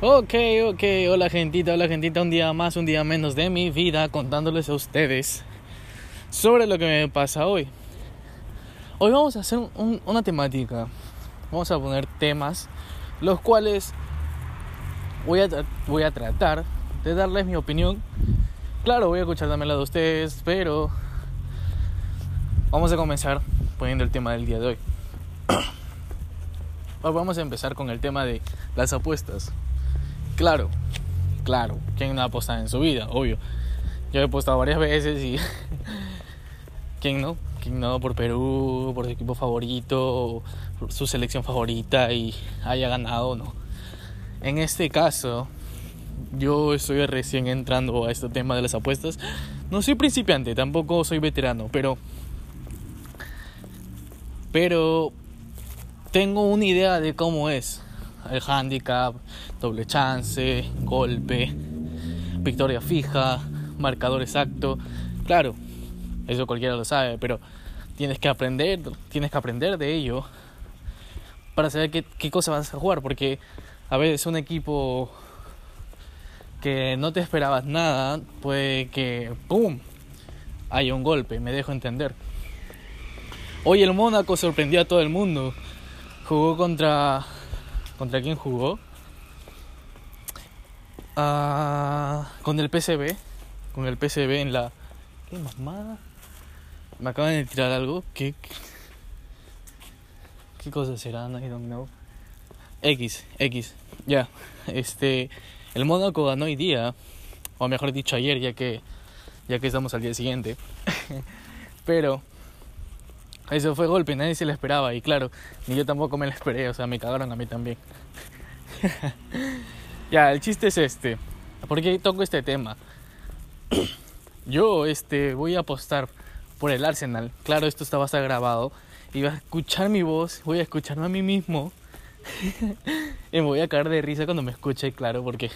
Ok, ok, hola gentita, hola gentita, un día más, un día menos de mi vida contándoles a ustedes sobre lo que me pasa hoy. Hoy vamos a hacer un- una temática, vamos a poner temas, los cuales voy a, voy a tratar de darles mi opinión. Claro, voy a escuchar también la de ustedes, pero vamos a comenzar poniendo el tema del día de. Hoy vamos a empezar con el tema de las apuestas. Claro, claro, ¿quién no ha apostado en su vida? Obvio. Yo he apostado varias veces y. ¿Quién no? ¿Quién no? Por Perú, por su equipo favorito, por su selección favorita y haya ganado o no. En este caso, yo estoy recién entrando a este tema de las apuestas. No soy principiante, tampoco soy veterano, pero. Pero. Tengo una idea de cómo es el handicap, doble chance, golpe, victoria fija, marcador exacto. Claro, eso cualquiera lo sabe, pero tienes que aprender, tienes que aprender de ello para saber qué, qué cosa vas a jugar, porque a veces un equipo que no te esperabas nada, puede que ¡pum! haya un golpe, me dejo entender. Hoy el Mónaco sorprendió a todo el mundo. Jugó contra ¿Contra quién jugó? Ah, con el PCB. Con el PCB en la. ¿Qué mamada? Me acaban de tirar algo. ¿Qué, qué cosa será? I don't know. X, X. Ya. Este. El Mónaco ganó hoy día. O mejor dicho, ayer, ya que. Ya que estamos al día siguiente. Pero. Eso fue golpe, nadie se lo esperaba. Y claro, ni yo tampoco me lo esperé. O sea, me cagaron a mí también. ya, el chiste es este. ¿Por qué toco este tema? Yo este, voy a apostar por el Arsenal. Claro, esto bastante grabado. Y vas a escuchar mi voz, voy a escucharme a mí mismo. y me voy a caer de risa cuando me escuche, claro, porque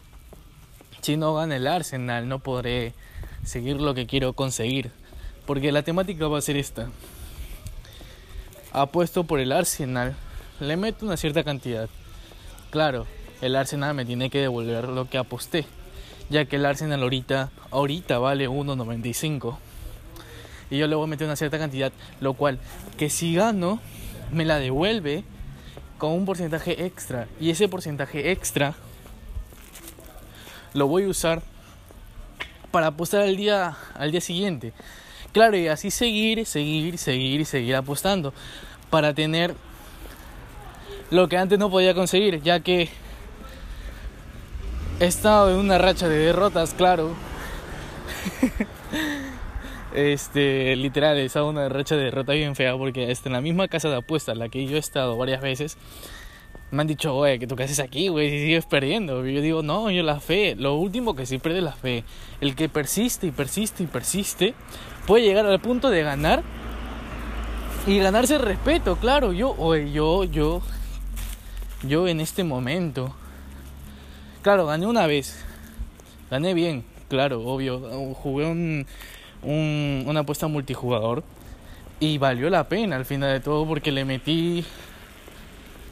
si no gana el Arsenal no podré seguir lo que quiero conseguir. Porque la temática va a ser esta. Apuesto por el Arsenal. Le meto una cierta cantidad. Claro, el Arsenal me tiene que devolver lo que aposté. Ya que el Arsenal ahorita, ahorita vale 1.95. Y yo le voy a meter una cierta cantidad. Lo cual, que si gano, me la devuelve con un porcentaje extra. Y ese porcentaje extra lo voy a usar para apostar al día, al día siguiente. Claro, y así seguir, seguir, seguir y seguir apostando para tener lo que antes no podía conseguir, ya que he estado en una racha de derrotas, claro. este, literal, he estado en una racha de derrota bien fea porque en la misma casa de apuestas, la que yo he estado varias veces, me han dicho, oye, que tú qué haces aquí, güey, si sigues perdiendo. Y yo digo, no, yo la fe, lo último que sí pierde la fe. El que persiste y persiste y persiste puede llegar al punto de ganar y ganarse el respeto, claro. Yo, oye, yo, yo, yo en este momento, claro, gané una vez, gané bien, claro, obvio. Jugué un, un, una apuesta multijugador y valió la pena al final de todo porque le metí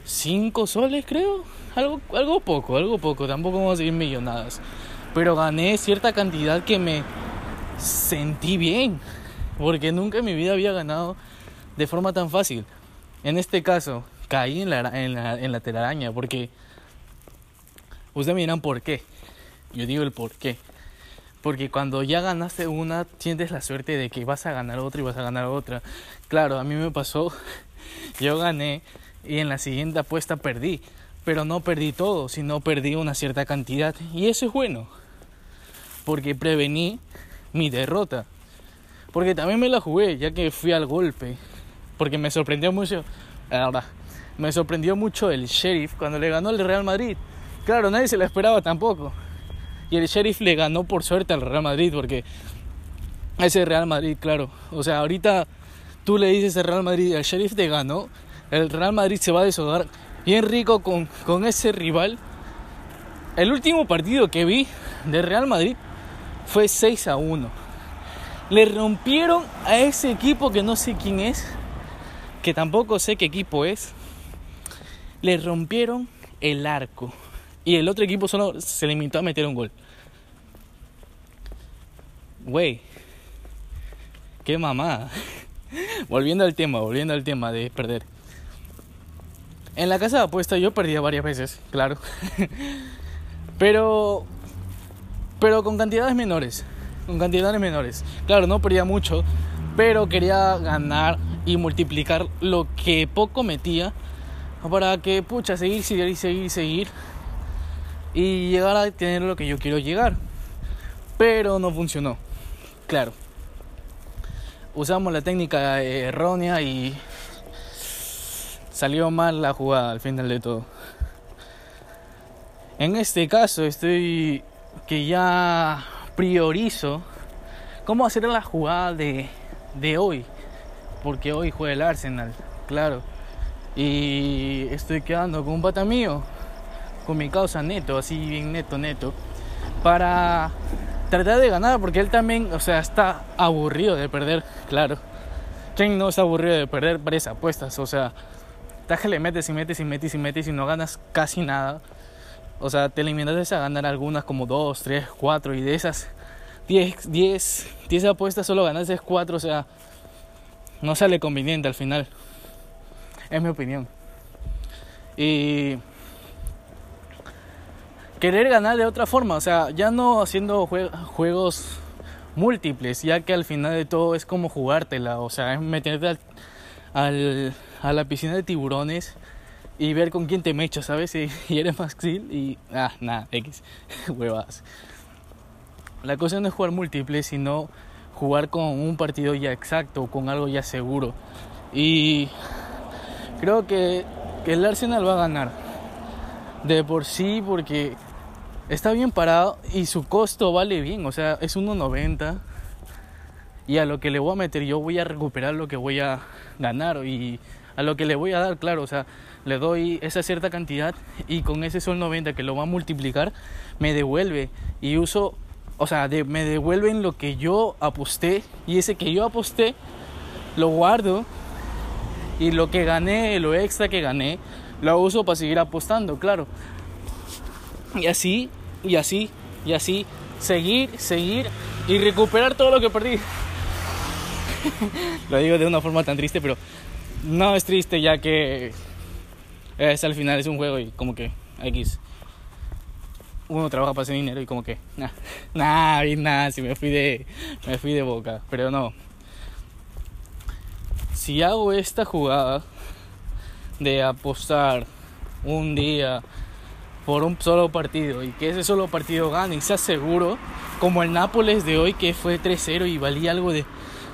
5 soles, creo. Algo, algo poco, algo poco. Tampoco vamos a seguir millonadas. Pero gané cierta cantidad que me sentí bien. Porque nunca en mi vida había ganado de forma tan fácil. En este caso, caí en la, en la, en la telaraña. Porque ustedes me dirán por qué. Yo digo el por qué. Porque cuando ya ganaste una, sientes la suerte de que vas a ganar otra y vas a ganar otra. Claro, a mí me pasó. Yo gané y en la siguiente apuesta perdí. Pero no perdí todo, sino perdí una cierta cantidad. Y eso es bueno. Porque prevení mi derrota. Porque también me la jugué, ya que fui al golpe. Porque me sorprendió mucho. Ahora, me sorprendió mucho el Sheriff cuando le ganó el Real Madrid. Claro, nadie se lo esperaba tampoco. Y el Sheriff le ganó por suerte al Real Madrid. Porque ese Real Madrid, claro. O sea, ahorita tú le dices al Real Madrid, el Sheriff te ganó el Real Madrid se va a deshogar bien rico con, con ese rival. El último partido que vi de Real Madrid fue 6 a 1. Le rompieron a ese equipo que no sé quién es, que tampoco sé qué equipo es. Le rompieron el arco. y el otro equipo solo se limitó a meter un gol. Güey, qué mamada. volviendo al tema, volviendo al tema de perder. En la casa de apuesta yo perdía varias veces, claro. pero pero con cantidades menores, con cantidades menores. Claro, no perdía mucho, pero quería ganar y multiplicar lo que poco metía para que pucha seguir, seguir, seguir, seguir y llegar a tener lo que yo quiero llegar. Pero no funcionó. Claro. Usamos la técnica errónea y salió mal la jugada al final de todo. En este caso estoy que ya priorizo cómo hacer la jugada de, de hoy. Porque hoy juega el Arsenal, claro. Y estoy quedando con un pata mío, con mi causa neto, así bien neto, neto, para tratar de ganar, porque él también, o sea, está aburrido de perder, claro. ¿Quién no está aburrido de perder varias apuestas? O sea, que le metes y metes y metes y metes y no ganas casi nada. O sea, te limitas a ganar algunas como 2, 3, 4 y de esas 10, 10, 10 apuestas solo ganas 4, o sea, no sale conveniente al final. Es mi opinión. Y querer ganar de otra forma, o sea, ya no haciendo juegos múltiples, ya que al final de todo es como jugártela, o sea, es meterte al, a la piscina de tiburones y ver con quién te mechas, ¿sabes? Y, y eres Maxil y. Ah, nada, X, huevas. La cosa no es jugar múltiples, sino jugar con un partido ya exacto, con algo ya seguro. Y creo que, que el Arsenal va a ganar. De por sí, porque está bien parado y su costo vale bien, o sea, es 1.90 y a lo que le voy a meter yo voy a recuperar lo que voy a ganar y a lo que le voy a dar, claro, o sea, le doy esa cierta cantidad y con ese sol 90 que lo va a multiplicar, me devuelve y uso, o sea, me devuelven lo que yo aposté y ese que yo aposté lo guardo y lo que gané, lo extra que gané, lo uso para seguir apostando, claro. Y así, y así, y así, seguir, seguir y recuperar todo lo que perdí. lo digo de una forma tan triste, pero no es triste ya que es al final es un juego y como que X. Uno trabaja para hacer dinero y como que nada nah, nada si me fui de me fui de boca pero no. Si hago esta jugada de apostar un día por un solo partido y que ese solo partido gane y sea seguro como el Nápoles de hoy que fue 3-0 y valía algo de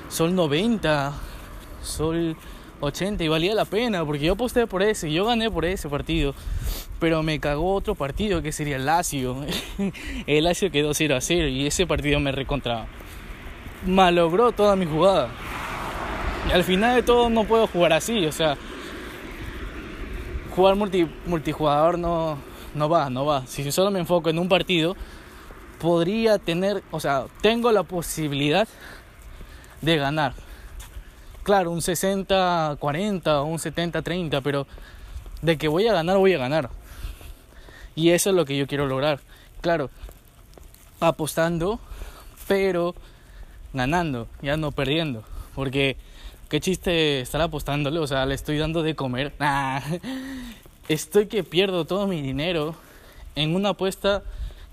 sol 90 sol 80 y valía la pena porque yo aposté por ese, yo gané por ese partido, pero me cagó otro partido que sería el Lazio. el Lazio quedó 0 a 0 y ese partido me recontraba. Malogró toda mi jugada. Y al final de todo no puedo jugar así, o sea, jugar multi, multijugador no, no va, no va. Si solo me enfoco en un partido, podría tener, o sea, tengo la posibilidad de ganar claro, un 60-40 o un 70-30, pero de que voy a ganar, voy a ganar. Y eso es lo que yo quiero lograr. Claro, apostando, pero ganando, ya no perdiendo. Porque qué chiste estar apostándole, o sea, le estoy dando de comer. estoy que pierdo todo mi dinero en una apuesta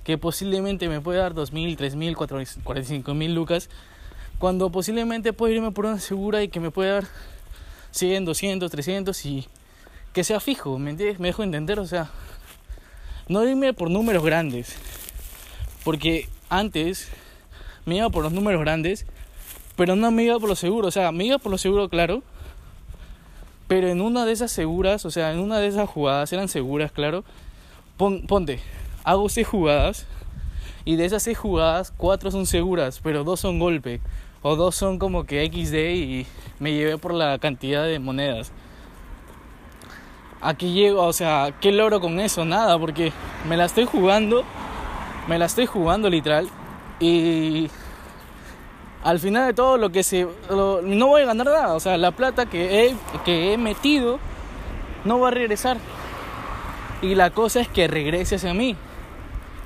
que posiblemente me puede dar 2.000, 3.000, 45.000 lucas cuando posiblemente puedo irme por una segura y que me pueda dar 100, 200, 300 y que sea fijo, ¿me entiendes? Me dejo entender, o sea, no irme por números grandes, porque antes me iba por los números grandes, pero no me iba por lo seguro, o sea, me iba por lo seguro, claro, pero en una de esas seguras, o sea, en una de esas jugadas, eran seguras, claro, ponte, hago seis jugadas, y de esas seis jugadas, cuatro son seguras, pero dos son golpe o dos son como que XD y me llevé por la cantidad de monedas. Aquí llego, o sea, ¿qué logro con eso? Nada, porque me la estoy jugando, me la estoy jugando literal y al final de todo lo que se no voy a ganar nada, o sea, la plata que he, que he metido no va a regresar. Y la cosa es que regrese hacia mí.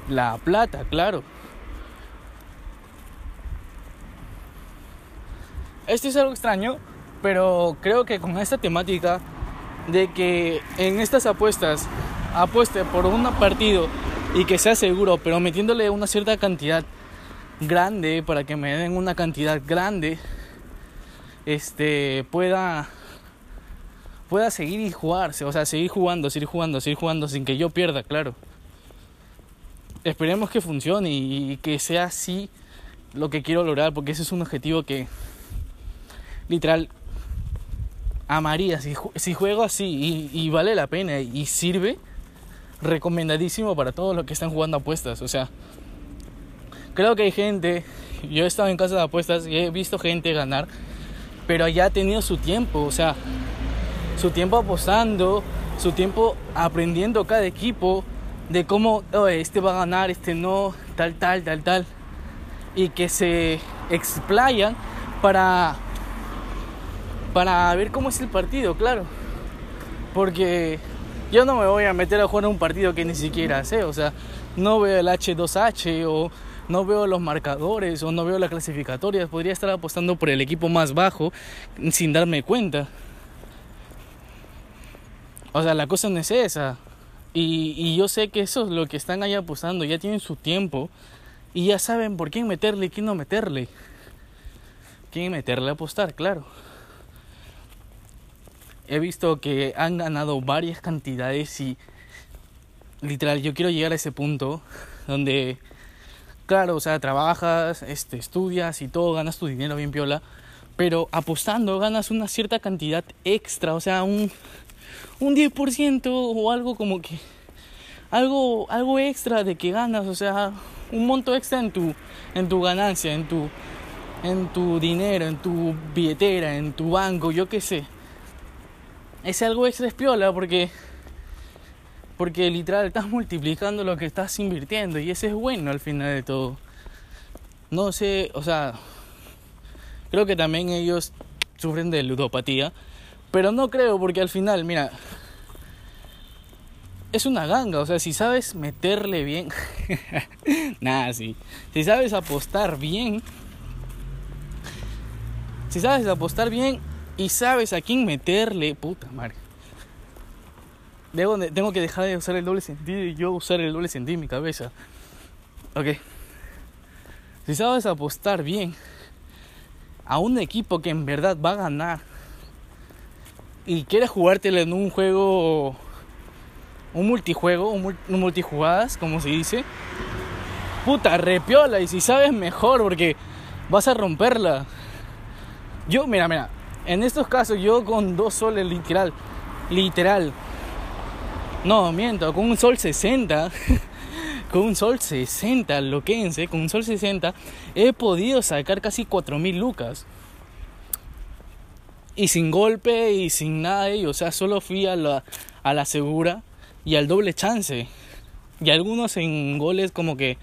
La plata, claro. Esto es algo extraño, pero creo que con esta temática de que en estas apuestas apueste por un partido y que sea seguro, pero metiéndole una cierta cantidad grande para que me den una cantidad grande, este pueda pueda seguir y jugarse, o sea, seguir jugando, seguir jugando, seguir jugando sin que yo pierda, claro. Esperemos que funcione y que sea así lo que quiero lograr, porque ese es un objetivo que literal amaría. Si, si juego así y, vale la pena y sirve, recomendadísimo para todos los que están jugando apuestas. O sea, creo que hay gente, yo he estado en casa de apuestas y he visto gente ganar, pero ya ha tenido su tiempo, o sea, su tiempo apostando, su tiempo aprendiendo cada equipo de cómo este va a ganar, este no, tal, tal, tal, tal. Y que se explayan para para ver cómo es el partido, claro. Porque yo no me voy a meter a jugar un partido que ni siquiera sé, o sea, no veo el H2H o no veo los marcadores o no veo las clasificatorias, podría estar apostando por el equipo más bajo sin darme cuenta. O sea, la cosa no es esa. Y, yo sé que eso es lo que están ahí apostando, ya tienen su tiempo y ya saben por quién meterle y quién no meterle. Quién meterle a apostar, claro he visto que han ganado varias cantidades y literal yo quiero llegar a ese punto donde claro, o sea, trabajas, este, estudias y todo, ganas tu dinero bien piola, pero apostando ganas una cierta cantidad extra, o sea, un, un 10% o algo como que algo algo extra de que ganas, o sea, un monto extra en tu en tu ganancia, en tu en tu dinero, en tu billetera, en tu banco, yo qué sé es algo extra espiola porque porque literal estás multiplicando lo que estás invirtiendo y ese es bueno al final de todo. No sé, o sea, creo que también ellos sufren de ludopatía, pero no creo porque al final, mira, es una ganga, o sea, si sabes meterle bien, nada, sí, si sabes apostar bien, si sabes apostar bien, y sabes a quién meterle, puta madre. Tengo que dejar de usar el doble sentido y yo usar el doble sentido en mi cabeza. Ok. Si sabes apostar bien a un equipo que en verdad va a ganar y quieres jugártelo en un juego, un multijuego, un, multijugadas, como se dice, puta, repiola. Y si sabes mejor, porque vas a romperla. Yo, mira, mira, en estos casos yo con dos soles literal, literal. No, miento, con un sol 60, con un sol 60, loquense, con un sol 60, he podido sacar casi 4000 lucas. Y sin golpe y sin nada de ello, o sea, solo fui a la, a la segura y al doble chance. Y algunos en goles como que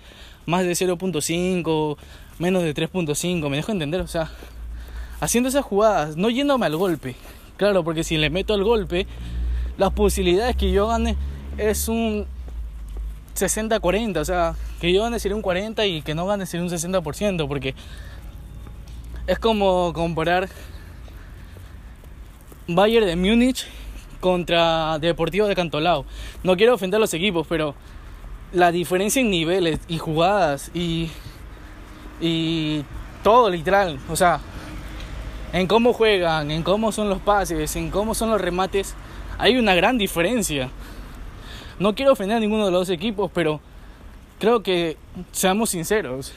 más de 0.5, menos de 3.5, me dejo entender, o sea, haciendo esas jugadas, no yéndome al golpe. Claro, porque si le meto al golpe, las posibilidades que yo gane es un 60-40, o sea, que yo gane sería un 40 y que no gane sería un 60%, porque es como comparar Bayern de Múnich contra Deportivo de Cantolao. No quiero ofender a los equipos, pero la diferencia en niveles y jugadas y, y todo literal, o sea, en cómo juegan, en cómo son los pases, en cómo son los remates, hay una gran diferencia. No quiero ofender a ninguno de los equipos, pero creo que seamos sinceros,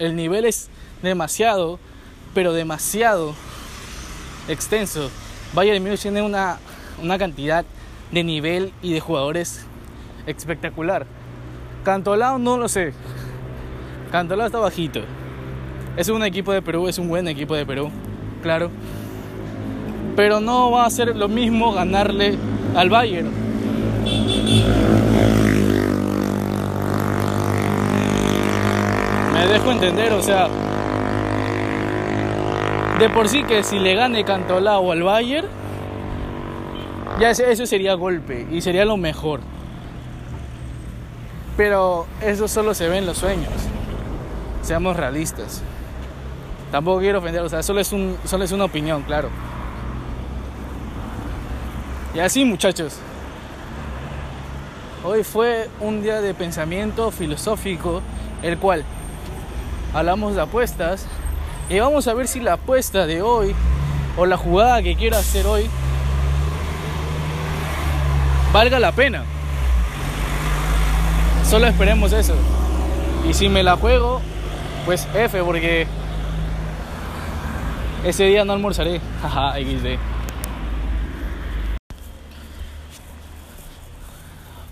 el nivel es demasiado, pero demasiado extenso. Bayern Múnich tiene una, una cantidad de nivel y de jugadores espectacular. Cantolao no lo sé. Cantolao está bajito. Es un equipo de Perú, es un buen equipo de Perú claro. Pero no va a ser lo mismo ganarle al Bayern. Me dejo entender, o sea, de por sí que si le gane o al Bayern, ya eso sería golpe y sería lo mejor. Pero eso solo se ve en los sueños. Seamos realistas. Tampoco quiero ofender, o sea, solo es, un, solo es una opinión, claro. Y así muchachos, hoy fue un día de pensamiento filosófico, el cual hablamos de apuestas y vamos a ver si la apuesta de hoy o la jugada que quiero hacer hoy valga la pena. Solo esperemos eso. Y si me la juego, pues F, porque ese día no almorzaré. Jaja, XD.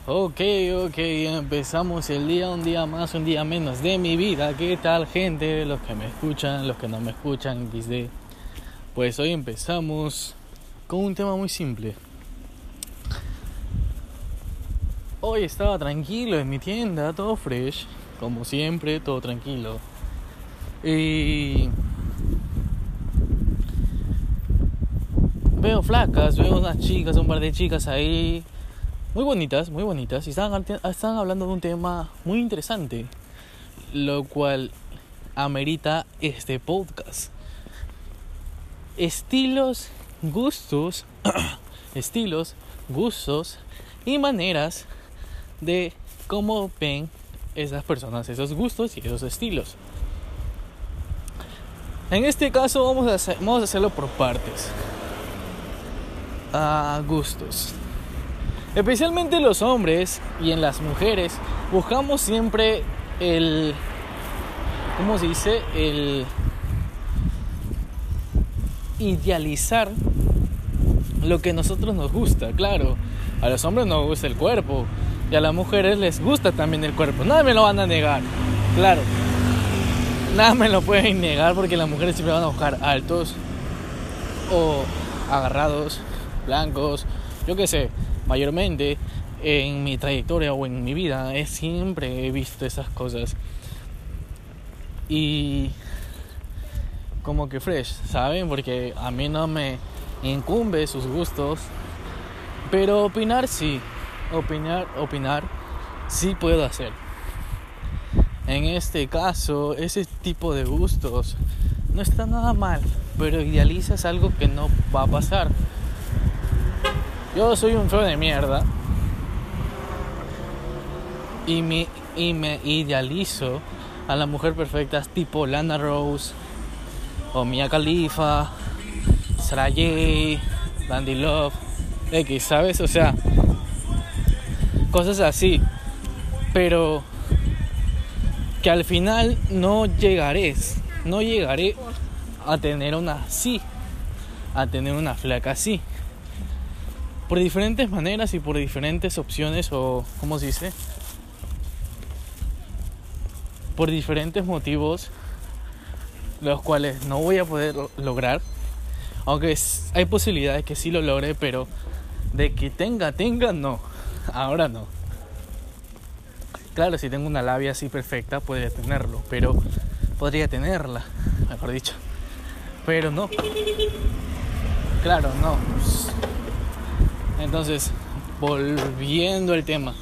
Ok, ok, empezamos el día, un día más, un día menos de mi vida. ¿Qué tal, gente? Los que me escuchan, los que no me escuchan, XD. Pues hoy empezamos con un tema muy simple. Hoy estaba tranquilo en mi tienda, todo fresh, como siempre, todo tranquilo. Y veo flacas, veo unas chicas, un par de chicas ahí muy bonitas, muy bonitas, y estaban, hablando de un tema muy interesante, lo cual amerita este podcast. Estilos, gustos, estilos, gustos y maneras de cómo ven esas personas esos gustos y esos estilos. En este caso vamos a, hacer, vamos a hacerlo por partes. A gustos. Especialmente los hombres y en las mujeres buscamos siempre el, ¿cómo se dice? El idealizar lo que a nosotros nos gusta, claro. A los hombres nos gusta el cuerpo y a las mujeres les gusta también el cuerpo. Nada me lo van a negar, claro. Nada me lo pueden negar porque las mujeres siempre van a buscar altos o agarrados, blancos, yo qué sé mayormente en mi trayectoria o en mi vida he siempre he visto esas cosas y como que fresh, ¿saben? Porque a mí no me incumbe sus gustos, pero opinar sí, opinar, opinar sí puedo hacer. En este caso, ese tipo de gustos no está nada mal, pero idealizas algo que no va a pasar. Yo soy un feo de mierda. Y me, y me idealizo a las mujeres perfectas tipo Lana Rose o Mia Khalifa, Sarah Dandy Love, X, ¿sabes? O sea, cosas así. Pero que al final no llegaré, no llegaré a tener una así, a tener una flaca así por diferentes maneras y por diferentes opciones o, ¿cómo se dice? Por diferentes motivos, los cuales no voy a poder lograr. Aunque hay posibilidades que sí lo logre, pero de que tenga, tenga, no. Ahora no. Claro, si tengo una labia así perfecta, podría tenerlo, pero podría tenerla, mejor dicho. Pero no. Claro, no. Entonces, volviendo al tema.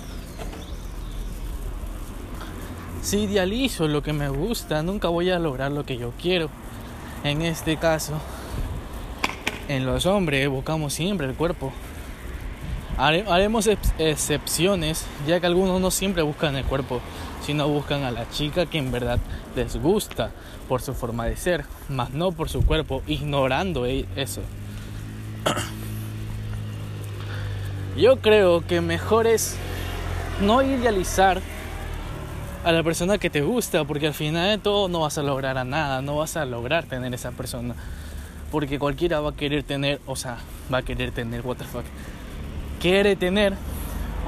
Si idealizo lo que me gusta, nunca voy a lograr lo que yo quiero. En este caso, en los hombres buscamos siempre el cuerpo. Haremos excepciones, ya que algunos no siempre buscan el cuerpo, sino buscan a la chica que en verdad les gusta por su forma de ser, más no por su cuerpo, ignorando e-, eso. Yo creo que mejor es no idealizar a la persona que te gusta, porque al final de todo no vas a lograr a nada, no vas a lograr tener esa persona. Porque cualquiera va a querer tener, o sea, va a querer tener, what the fuck. Quiere tener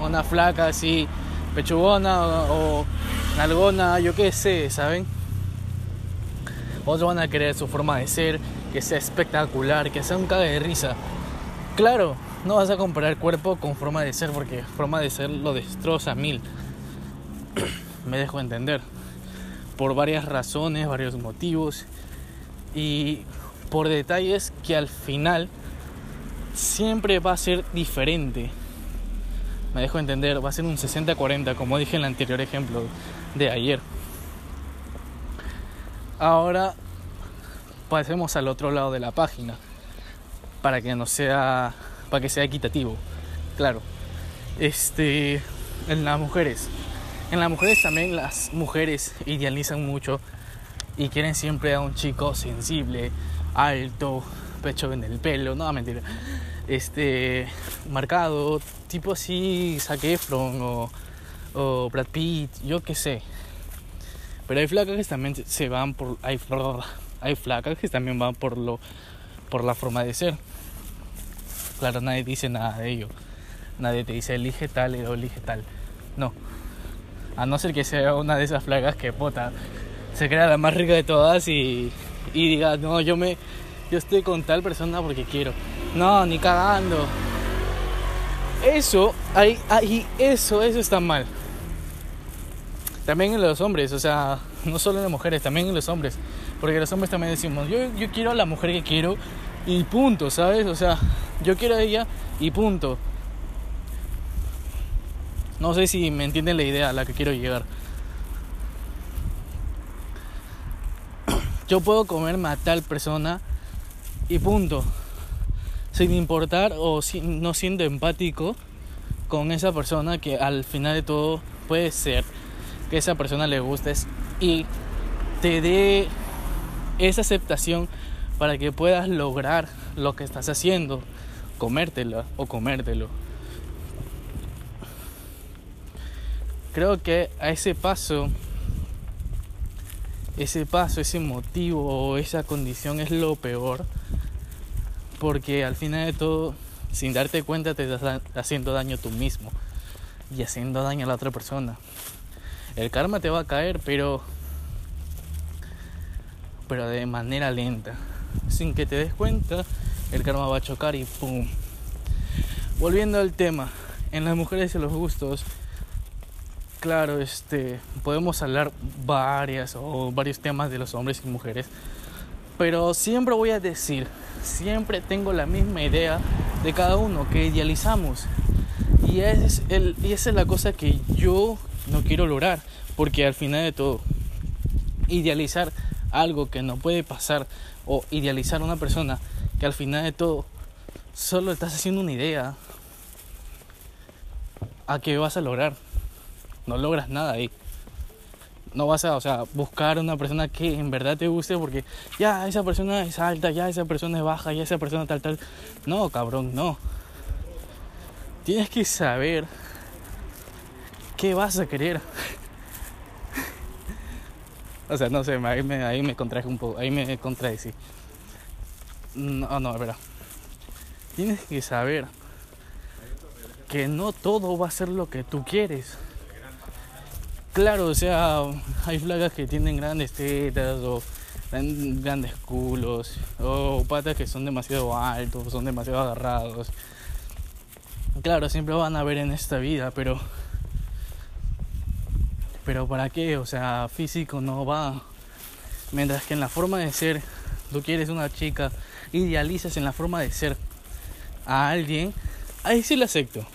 una flaca así, pechugona o, o nalgona, yo qué sé, ¿saben? Otros van a querer su forma de ser, que sea espectacular, que sea un cague de risa. Claro, no vas a comparar cuerpo con forma de ser porque forma de ser lo destroza mil. Me dejo entender. Por varias razones, varios motivos y por detalles que al final siempre va a ser diferente. me dejo entender, va a ser un 60-40, como dije en el anterior ejemplo de ayer. Ahora pasemos al otro lado de la página para que no sea para que sea equitativo. Claro. Este en las mujeres. En las mujeres también las mujeres idealizan mucho y quieren siempre a un chico sensible, alto, pecho en el pelo, no mentira. Este marcado, tipo así Zac Efron o, o Brad Pitt, yo qué sé. Pero hay flacas que también se van por hay, hay flacas que también van por lo por la forma de ser. Claro, nadie dice nada de ello. Nadie te dice elige tal o elige tal. No. A no ser que sea una de esas flacas que pota se crea la más rica de todas y, y diga, no, yo me yo estoy con tal persona porque quiero. No, ni cagando. Eso, ahí, ahí, eso, eso está mal. También en los hombres, o sea, no solo en las mujeres, también en los hombres. Porque los hombres también decimos, yo, yo quiero a la mujer que quiero y punto, ¿sabes? O sea, yo quiero a ella y punto. No sé si me entienden la idea a la que quiero llegar. Yo puedo comerme a tal persona y punto. Sin importar o no siendo empático con esa persona que al final de todo puede ser que esa persona le gustes y te dé esa aceptación para que puedas lograr lo que estás haciendo, comértela o comértelo. Creo que a ese paso, ese paso, ese motivo o esa condición es lo peor, porque al final de todo, sin darte cuenta, te estás haciendo daño tú mismo y haciendo daño a la otra persona. El karma te va a caer, pero pero de manera lenta. Sin que te des cuenta, el karma va a chocar y pum. Volviendo al tema, en las mujeres y los gustos, claro, este, podemos hablar varias o varios temas de los hombres y mujeres, pero siempre voy a decir, siempre tengo la misma idea de cada uno que idealizamos. Y, es el, y esa es la cosa que yo no quiero lograr. Porque al final de todo, idealizar algo que no puede pasar o idealizar a una persona que al final de todo solo estás haciendo una idea a qué vas a lograr. No logras nada ahí. No vas a, o sea, buscar una persona que en verdad te guste porque ya esa persona es alta, ya esa persona es baja, ya esa persona tal, tal. No, cabrón, no. Tienes que saber qué vas a querer. O sea, no sé, ahí me, ahí me contraje un poco, ahí me contradecí. No, no, verdad. Tienes que saber que no todo va a ser lo que tú quieres. Claro, o sea, hay flagas que tienen grandes tetas o grandes culos o patas que son demasiado altos, son demasiado agarrados. Claro, siempre van a haber en esta vida, pero pero ¿para qué? O sea, físico no va. Mientras que en la forma de ser, tú quieres una chica, idealizas en la forma de ser a alguien, ahí sí lo acepto.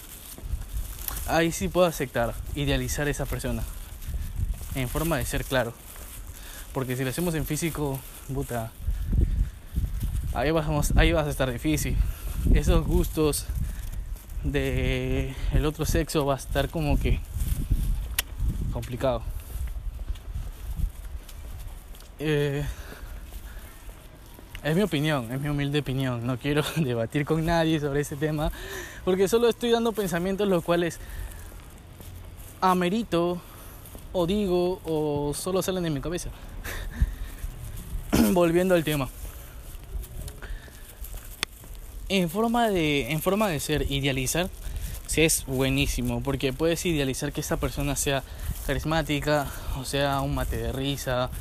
Ahí sí puedo aceptar, idealizar a esa persona. En forma de ser, claro. Porque si lo hacemos en físico, puta, ahí, ahí vas a estar difícil. Esos gustos de el otro sexo va a estar como que complicado. Eh, es mi opinión, es mi humilde opinión. No quiero debatir con nadie sobre ese tema porque solo estoy dando pensamientos los cuales amerito o digo o solo salen de mi cabeza. Volviendo al tema. En forma de en forma de ser idealizar sí es buenísimo porque puedes idealizar que esa persona sea carismática o sea un mate de risa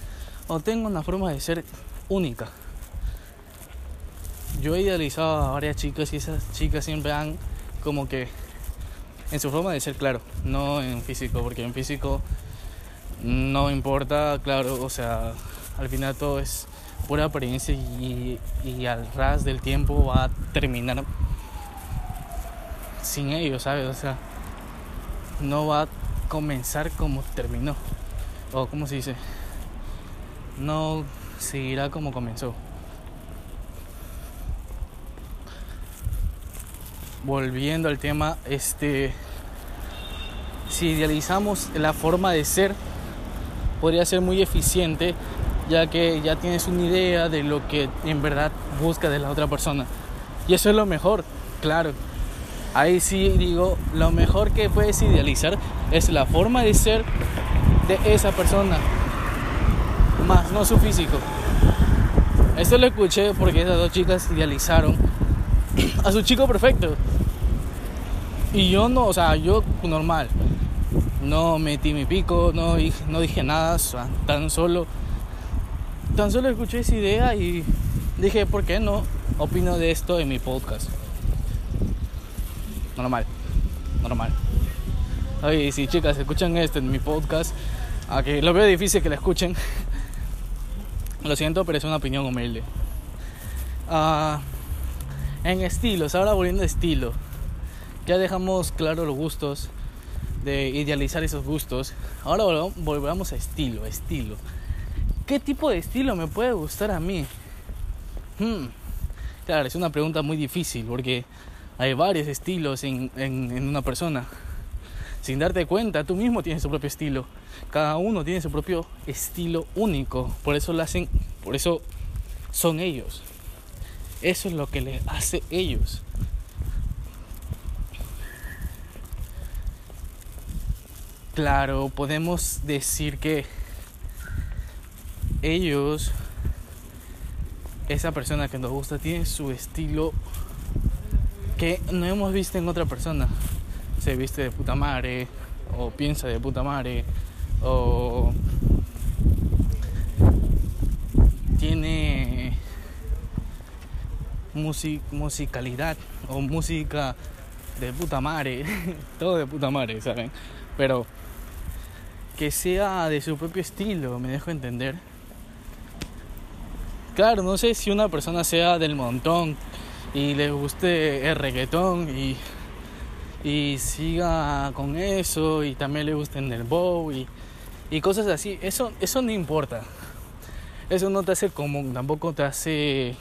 o tenga una forma de ser única. Yo he idealizado a varias chicas y esas chicas siempre han como que en su forma de ser, claro, no en físico, porque en físico no importa, claro, o sea, al final todo es pura apariencia y, y al ras del tiempo va a terminar sin ellos, ¿sabes? O sea, no va a comenzar como terminó. O como se dice, no seguirá como comenzó. Volviendo al tema, este si idealizamos la forma de ser, podría ser muy eficiente, ya que ya tienes una idea de lo que en verdad busca de la otra persona. Y eso es lo mejor, claro. Ahí sí digo, lo mejor que puedes idealizar es la forma de ser de esa persona, más no su físico. Esto lo escuché porque esas dos chicas idealizaron a su chico perfecto. Y yo no, o sea, yo normal. No metí mi pico, no, dije nada, tan solo tan solo escuché esa idea y dije, ¿por qué no opino de esto en mi podcast? Normal, normal. Oye, si chicas escuchan esto en mi podcast, aunque lo veo difícil que la escuchen, lo siento, pero es una opinión humilde. Uh, en estilos, ahora volviendo a estilo, ya dejamos claro los gustos, de idealizar esos gustos. Ahora volvamos a estilo, estilo. ¿Qué tipo de estilo me puede gustar a mí? Hmm. Claro, es una pregunta muy difícil porque hay varios estilos en, en, una persona. Sin darte cuenta, tú mismo tienes tu propio estilo. Cada uno tiene su propio estilo único. Por eso lo hacen, por eso son ellos. Eso es lo que les hace ellos. Claro, podemos decir que ellos, esa persona que nos gusta, tiene su estilo que no hemos visto en otra persona. Se viste de puta madre, o piensa de puta madre, o tiene musicalidad o música de puta madre, todo de puta madre, ¿saben? Pero que sea de su propio estilo, me dejo entender. Claro, no sé si una persona sea del montón y le guste el reggaetón y, y siga con eso y también le guste el bow y, y cosas así. Eso, eso no importa. Eso no te hace común, tampoco te hace.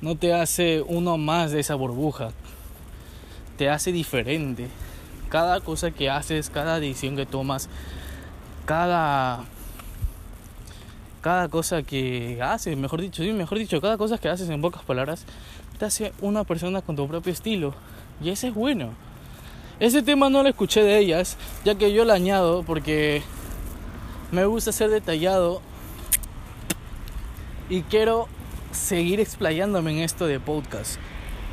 No te hace uno más de esa burbuja. Te hace diferente cada cosa que haces, cada decisión que tomas, cada cada cosa que haces, mejor dicho, mejor dicho, cada cosa que haces en pocas palabras te hace una persona con tu propio estilo y ese es bueno. Ese tema no lo escuché de ellas, ya que yo lo añado porque me gusta ser detallado y quiero seguir explayándome en esto de podcast.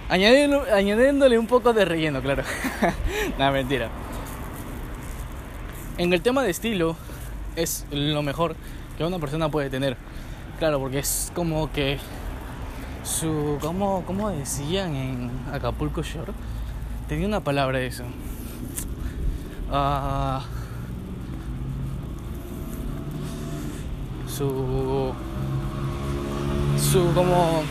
añadiéndole un poco de relleno, claro. Nada, mentira. En el tema de estilo, es lo mejor que una persona puede tener. Claro, porque es como que su. ¿Cómo, cómo decían en Acapulco Shore? Tenía una palabra eso. Uh, su. Su. como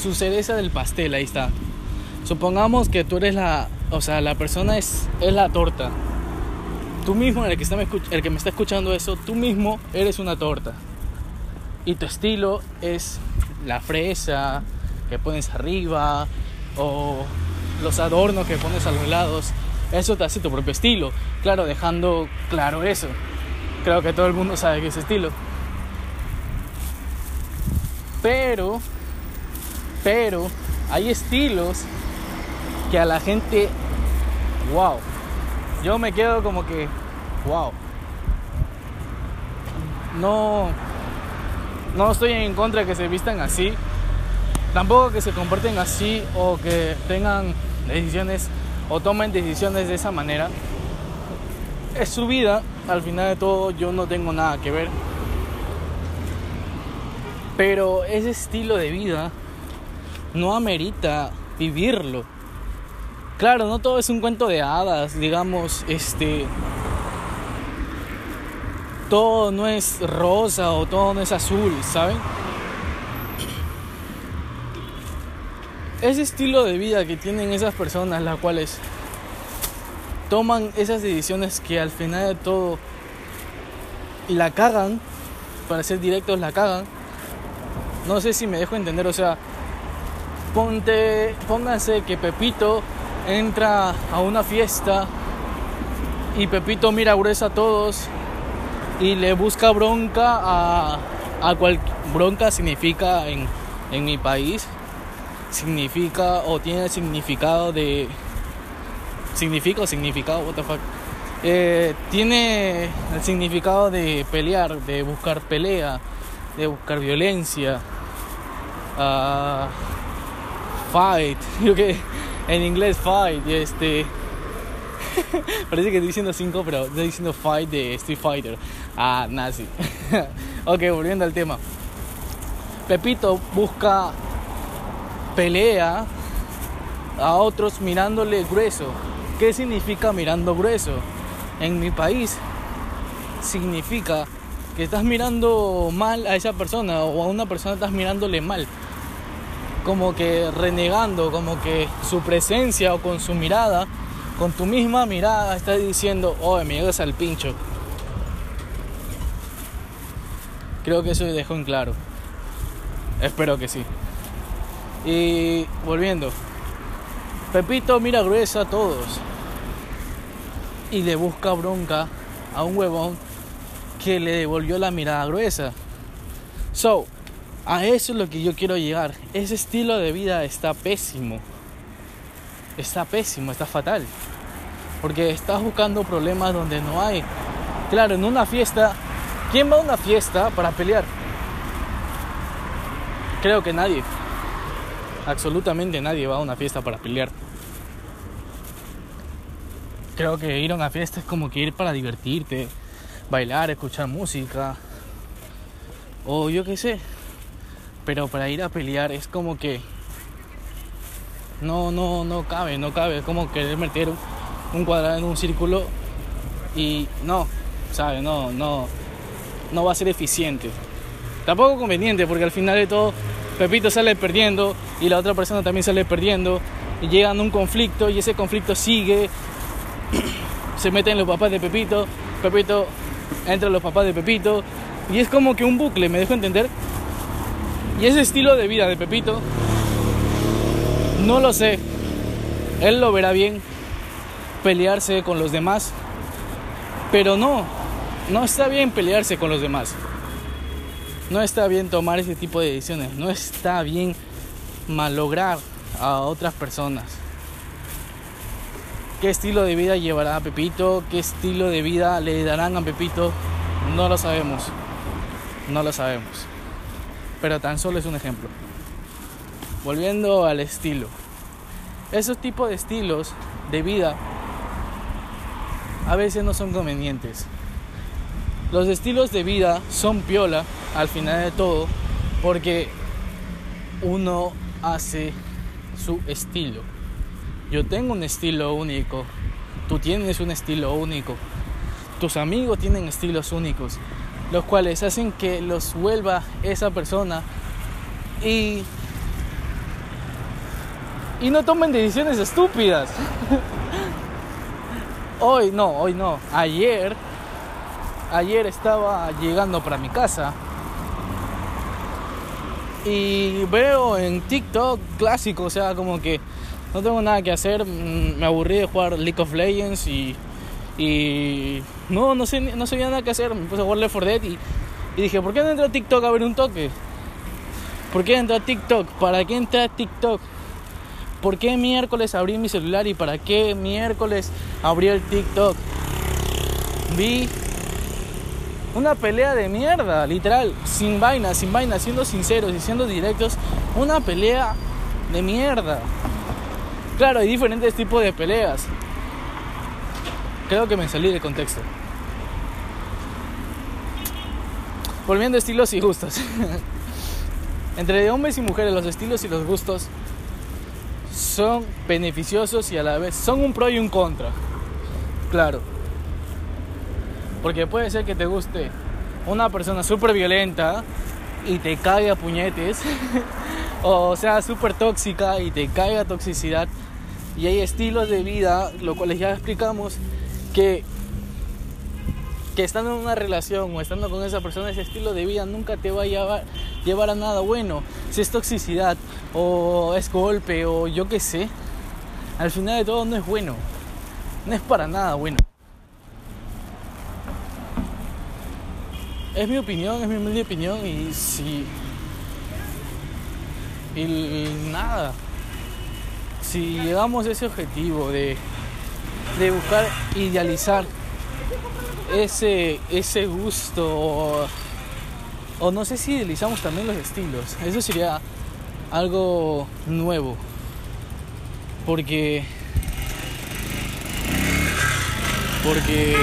su cereza del pastel, ahí está. Supongamos que tú eres la, o sea, la persona es, es la torta. Tú mismo, el que, está, el que me está escuchando eso, tú mismo eres una torta. Y tu estilo es la fresa que pones arriba o los adornos que pones a los lados. Eso te hace tu propio estilo. Claro, dejando claro eso. Creo que todo el mundo sabe que es estilo. Pero pero hay estilos que a la gente, wow, yo me quedo como que, wow. No, no estoy en contra de que se vistan así, tampoco que se comporten así o que tengan decisiones o tomen decisiones de esa manera. Es su vida, al final de todo yo no tengo nada que ver. Pero ese estilo de vida no amerita vivirlo. Claro, no todo es un cuento de hadas, digamos, este todo no es rosa o todo no es azul, ¿saben? ese estilo de vida que tienen esas personas, las cuales toman esas decisiones que al final de todo la cagan, para ser directos, la cagan. No sé si me dejo entender, o sea, ponte, pónganse que Pepito entra a una fiesta y Pepito mira gruesa a todos y le busca bronca a, a cual bronca significa en, en mi país significa o tiene el significado de significa o significado what the fuck. Eh, tiene el significado de pelear de buscar pelea de buscar violencia uh, fight yo que en inglés fight este parece que estoy diciendo 5 pero estoy diciendo fight de Street Fighter ah nazi ok volviendo al tema Pepito busca pelea a otros mirándole grueso. ¿Qué significa mirando grueso? En mi país significa que estás mirando mal a esa persona o a una persona estás mirándole mal. Como que renegando, como que su presencia o con su mirada, con tu misma mirada, estás diciendo, oh, me llegas al pincho. Creo que eso dejó en claro. Espero que sí. Y volviendo, Pepito mira gruesa a todos y le busca bronca a un huevón que le devolvió la mirada gruesa. So, a eso es lo que yo quiero llegar. Ese estilo de vida está pésimo. Está pésimo, está fatal. Porque estás buscando problemas donde no hay. Claro, en una fiesta, ¿quién va a una fiesta para pelear? Creo que nadie. Absolutamente nadie va a una fiesta para pelear. Creo que ir a una fiesta es como que ir para divertirte, bailar, escuchar música. O yo qué sé. Pero para ir a pelear es como que no, no, no cabe, no cabe. Es como querer meter un cuadrado en un círculo y no, ¿sabes? No, no, no va a ser eficiente. Tampoco conveniente porque al final de todo Pepito sale perdiendo y la otra persona también sale perdiendo y llegan a un conflicto y ese conflicto sigue, se meten los papás de Pepito, Pepito entra los papás de Pepito y es como que un bucle, ¿me dejo entender? Y ese estilo de vida de Pepito, no lo sé, él lo verá bien, pelearse con los demás, pero no, no está bien pelearse con los demás. No está bien tomar ese tipo de decisiones. No está bien malograr a otras personas. ¿Qué estilo de vida llevará a Pepito? ¿Qué estilo de vida le darán a Pepito? No lo sabemos. No lo sabemos. Pero tan solo es un ejemplo. Volviendo al estilo. Esos tipos de estilos de vida a veces no son convenientes. Los estilos de vida son piola al final de todo, porque uno hace su estilo. Yo tengo un estilo único, tú tienes un estilo único, tus amigos tienen estilos únicos, los cuales hacen que los vuelva esa persona y y no tomen decisiones estúpidas. hoy no, hoy no. Ayer ayer estaba llegando para mi casa y veo en TikTok clásico, o sea, como que no tengo nada que hacer, mm, me aburrí de jugar League of Legends y, y no, no, sé, no sabía nada que hacer, me puse a jugar Left 4 Dead y, dije, ¿por qué no a TikTok a ver un toque? ¿Por qué entro a TikTok? ¿Para qué entré a TikTok? ¿Por qué miércoles abrí mi celular y para qué miércoles abrí el TikTok? Vi una pelea de mierda, literal, sin vaina, sin vaina, siendo sinceros y siendo directos, una pelea de mierda. Claro, hay diferentes tipos de peleas. Creo que me salí de contexto. Volviendo a estilos y gustos. Entre hombres y mujeres los estilos y los gustos son beneficiosos y a la vez son un pro y un contra. Claro. Porque puede ser que te guste una persona súper violenta y te cague a puñetes. o sea súper tóxica y te caiga toxicidad. Y hay estilos de vida, lo cual ya explicamos, que, que estando en una relación o estando con esa persona, ese estilo de vida nunca te va a llevar, llevar a nada bueno. Si es toxicidad o es golpe o yo qué sé, al final de todo no es bueno. No es para nada bueno. Es mi opinión, es mi humilde opinión y si... Y nada. Si llegamos a ese objetivo de, de buscar idealizar ese, ese gusto o, o no sé si idealizamos también los estilos, eso sería algo nuevo. Porque porque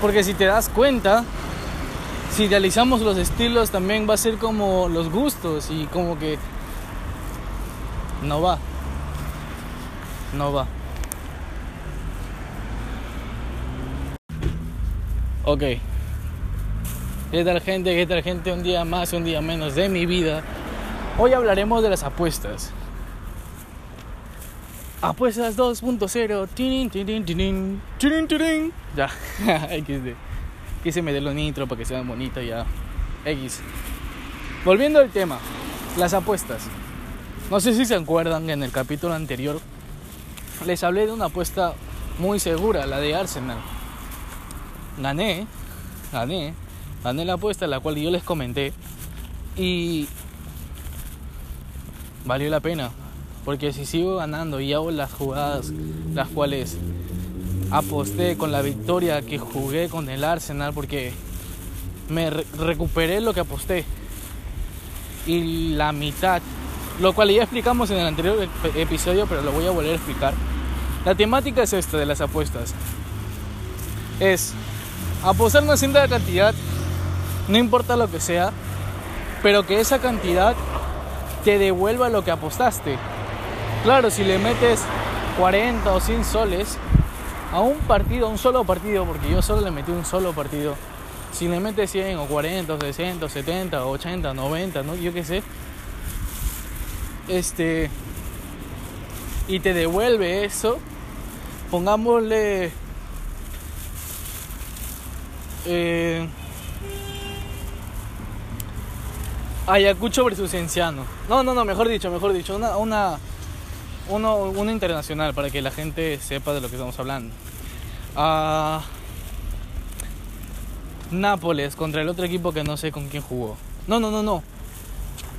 porque si te das cuenta si idealizamos los estilos también va a ser como los gustos y como que no va no va ok ¿Qué tal gente? ¿Qué tal gente? Un día más, un día menos de mi vida. Hoy hablaremos de las apuestas. Apuestas 2.0. Ya, XD. Quise meterlo nitro para que sea bonito ya. X. Volviendo al tema, las apuestas. No sé si se acuerdan en el capítulo anterior les hablé de una apuesta muy segura, la de Arsenal. Gané, gané gané la apuesta, la cual yo les comenté, y valió la pena, porque si sigo ganando y hago las jugadas las cuales aposté con la victoria que jugué con el Arsenal, porque me recuperé lo que aposté y la mitad, lo cual ya explicamos en el anterior episodio, pero lo voy a volver a explicar. La temática es esta de las apuestas. Es apostar una cierta cantidad no importa lo que sea, pero que esa cantidad te devuelva lo que apostaste. Claro, si le metes 40 o 100 soles a un partido, a un solo partido, porque yo solo le metí un solo partido, si le metes 100 o 40 o 60 o 70 o 80 o 90, ¿no? yo qué sé, este, y te devuelve eso, pongámosle... Eh, Ayacucho versus Cienciano. No, no, no, mejor dicho, mejor dicho, una, una, uno, una internacional para que la gente sepa de lo que estamos hablando. Ah, Nápoles contra el otro equipo que no sé con quién jugó. No, no, no, no.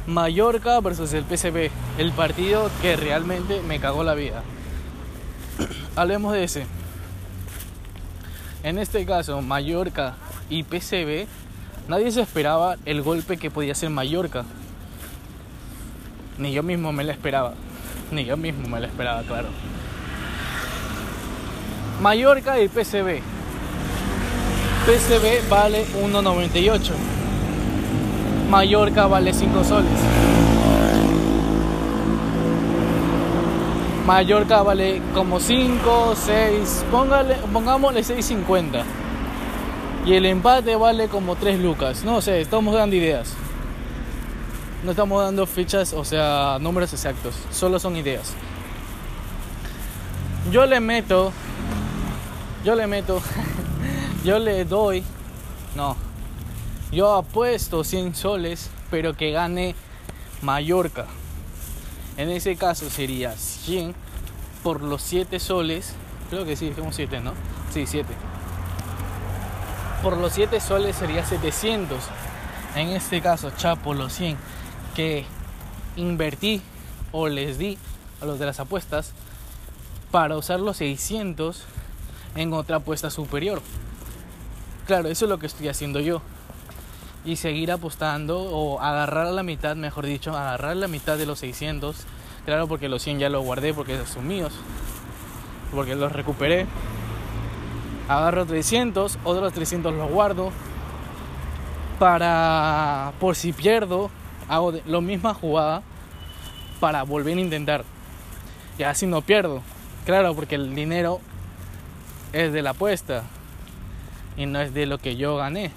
Mallorca versus el PSV. El partido que realmente me cagó la vida. Hablemos de ese. En este caso, Mallorca y PSV Nadie se esperaba el golpe que podía hacer Mallorca. Ni yo mismo me lo esperaba. Ni yo mismo me lo esperaba, claro. Mallorca y PCB. PCB vale 1.98. Mallorca vale 5 soles. Mallorca vale como 5, 6, póngale, pongámosle 6.50 y el empate vale como 3 lucas. No sé, estamos dando ideas. No estamos dando fichas, o sea, números exactos. Solo son ideas. Yo le meto. Yo le meto. yo le doy. No. Yo apuesto 100 soles, pero que gane Mallorca. En ese caso sería 100 por los 7 soles. Creo que sí, dijimos 7, ¿no? Sí, 7 por los 7 soles sería 700. En este caso, chapo los 100 que invertí o les di a los de las apuestas para usar los 600 en otra apuesta superior. Claro, eso es lo que estoy haciendo yo. Y seguir apostando o agarrar la mitad, mejor dicho, agarrar la mitad de los 600. Claro, porque los 100 ya los guardé porque son míos. Porque los recuperé agarro 300, otros 300 los guardo para, por si pierdo, hago lo misma jugada para volver a intentar. Y así no pierdo. Claro, porque el dinero es de la apuesta y no es de lo que yo gané.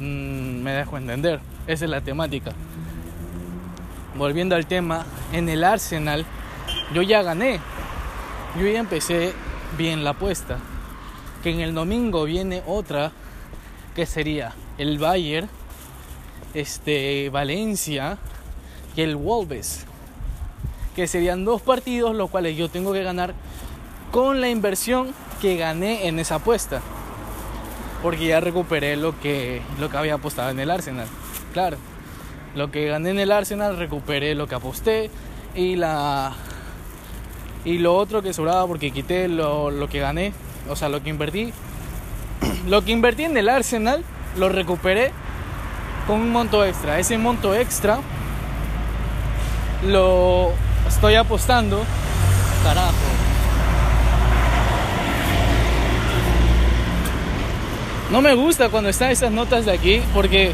Mm, me dejo entender, esa es la temática. Volviendo al tema, en el Arsenal yo ya gané. Yo ya empecé bien la apuesta. Que en el domingo viene otra que sería el Bayern, este Valencia y el Wolves. Que serían dos partidos los cuales yo tengo que ganar con la inversión que gané en esa apuesta. Porque ya recuperé lo que, lo que había apostado en el Arsenal. Claro, lo que gané en el Arsenal recuperé lo que aposté y la y lo otro que sobraba porque quité lo, lo que gané, o sea, lo que invertí. Lo que invertí en el Arsenal lo recuperé con un monto extra. Ese monto extra lo estoy apostando. Carajo. No me gusta cuando están esas notas de aquí porque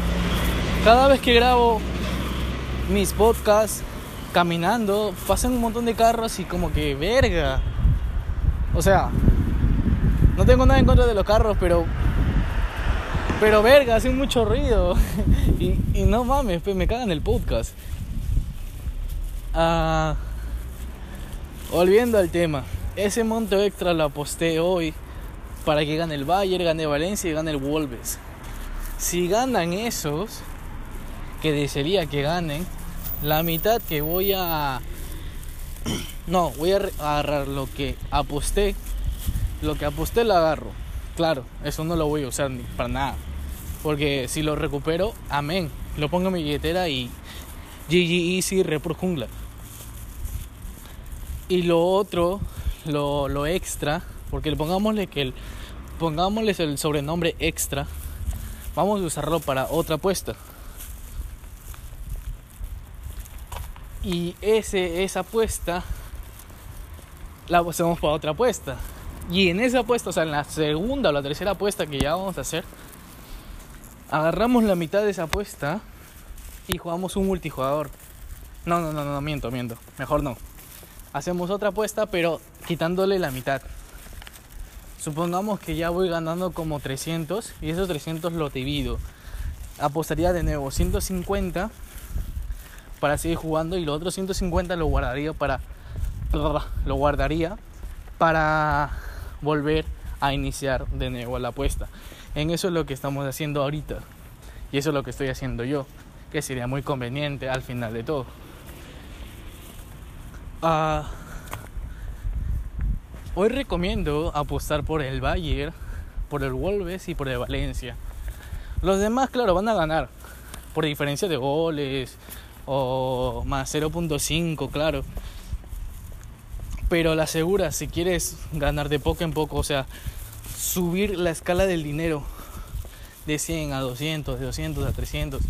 cada vez que grabo mis podcasts caminando pasan un montón de carros y como que verga. O sea, no tengo nada en contra de los carros, pero pero verga, hacen mucho ruido. y, y, no mames, pues me cagan el podcast. Ah, volviendo al tema. Ese monto extra lo aposté hoy para que gane el Bayern, gane Valencia y gane el Wolves. Si ganan esos, que desearía que ganen, la mitad que voy a... No, voy a agarrar lo que aposté. Lo que aposté lo agarro. Claro, eso no lo voy a usar ni para nada. Porque si lo recupero, amén. Lo pongo en mi billetera y GG Easy Repro Jungla. Y lo otro, lo, lo extra, porque pongámosle que el, pongámosles el sobrenombre extra, vamos a usarlo para otra apuesta. Y ese, esa apuesta la hacemos para otra apuesta. Y en esa apuesta, o sea, en la segunda o la tercera apuesta que ya vamos a hacer, agarramos la mitad de esa apuesta y jugamos un multijugador. No, no, no, no, miento, miento. Mejor no. Hacemos otra apuesta, pero quitándole la mitad. Supongamos que ya voy ganando como 300 y esos 300 lo divido. Apostaría de nuevo 150 para seguir jugando y los otros 150 lo guardaría para lo guardaría para volver a iniciar de nuevo la apuesta. En eso es lo que estamos haciendo ahorita. Y eso es lo que estoy haciendo yo. Que sería muy conveniente al final de todo. Uh, hoy recomiendo apostar por el Bayern, por el Wolves y por el Valencia. Los demás, claro, van a ganar. Por diferencia de goles o más 0.5, claro. Pero la segura, si quieres ganar de poco en poco, o sea, subir la escala del dinero de 100 a 200, de 200 a 300,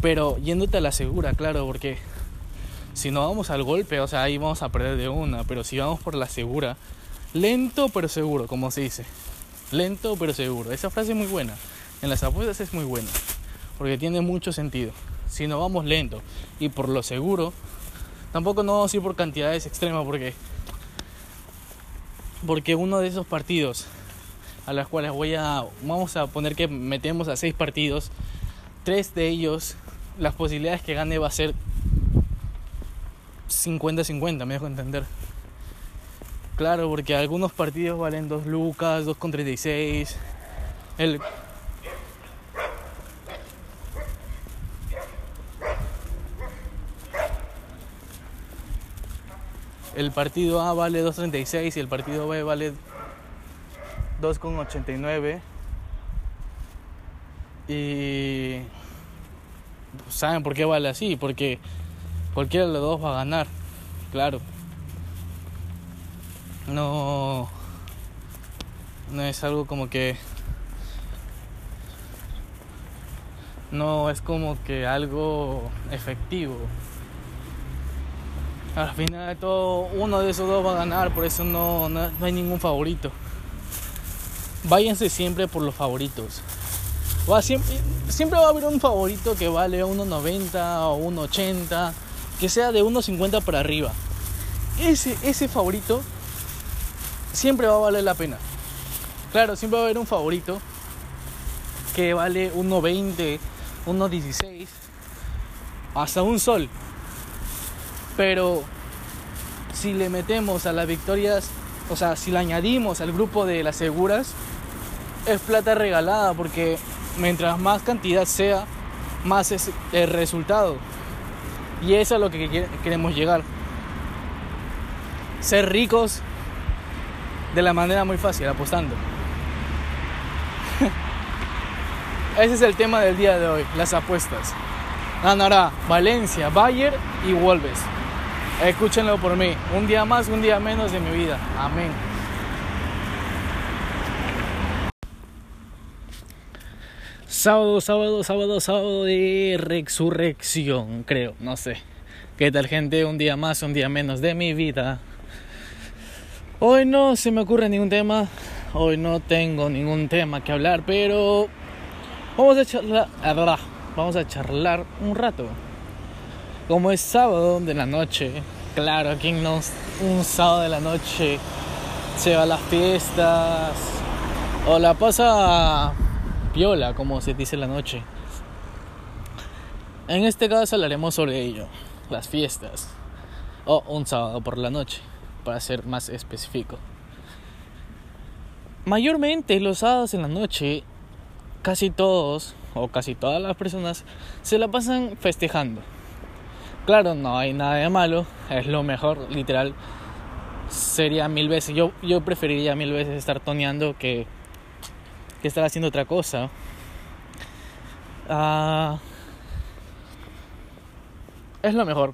pero yéndote a la segura, claro, porque si no vamos al golpe, o sea, ahí vamos a perder de una, pero si vamos por la segura, lento pero seguro, como se dice, lento pero seguro, esa frase es muy buena, en las apuestas es muy buena, porque tiene mucho sentido, si no vamos lento y por lo seguro, tampoco no vamos a ir por cantidades extremas, porque porque uno de esos partidos a las cuales voy a vamos a poner que metemos a seis partidos. Tres de ellos las posibilidades que gane va a ser 50-50 me dejo entender. Claro porque algunos partidos valen 2 lucas 2 con 36 el el partido A vale 2.36 y el partido B vale 2.89 y saben por qué vale así porque cualquiera de los dos va a ganar claro. No no es algo como que no es como que algo efectivo. Al final de todo uno de esos dos va a ganar por eso no, no hay ningún favorito váyanse siempre por los favoritos. Va, siempre, siempre va a haber un favorito que vale 1.90 o 1.80, que sea de 1.50 para arriba. Ese, ese favorito siempre va a valer la pena. Claro, siempre va a haber un favorito que vale 1.20, 1.16, hasta un sol. Pero si le metemos a las victorias, o sea, si le añadimos al grupo de las seguras, es plata regalada porque mientras más cantidad sea, más es el resultado. Y eso es a lo que queremos llegar. Ser ricos de la manera muy fácil, apostando. Ese es el tema del día de hoy, las apuestas. Ganará Valencia, Bayern y Wolves. Escúchenlo por mí. Un día más, un día menos de mi vida. Amén. Sábado, sábado, sábado, sábado de resurrección, creo, no sé. ¿Qué tal gente? Un día más, un día menos de mi vida. Hoy no se me ocurre ningún tema, hoy no tengo ningún tema que hablar, pero vamos a charlar, vamos a charlar un rato. Como es sábado de la noche, claro, aquí no un sábado de la noche se va a las fiestas o la pasa piola, como se dice en la noche. En este caso hablaremos sobre ello, las fiestas o un sábado por la noche, para ser más específico. Mayormente los sábados en la noche, casi todos o casi todas las personas se la pasan festejando Claro, no hay nada de malo, es lo mejor, literal. Sería mil veces, yo, yo preferiría mil veces estar toneando que, que estar haciendo otra cosa. Ah, es lo mejor,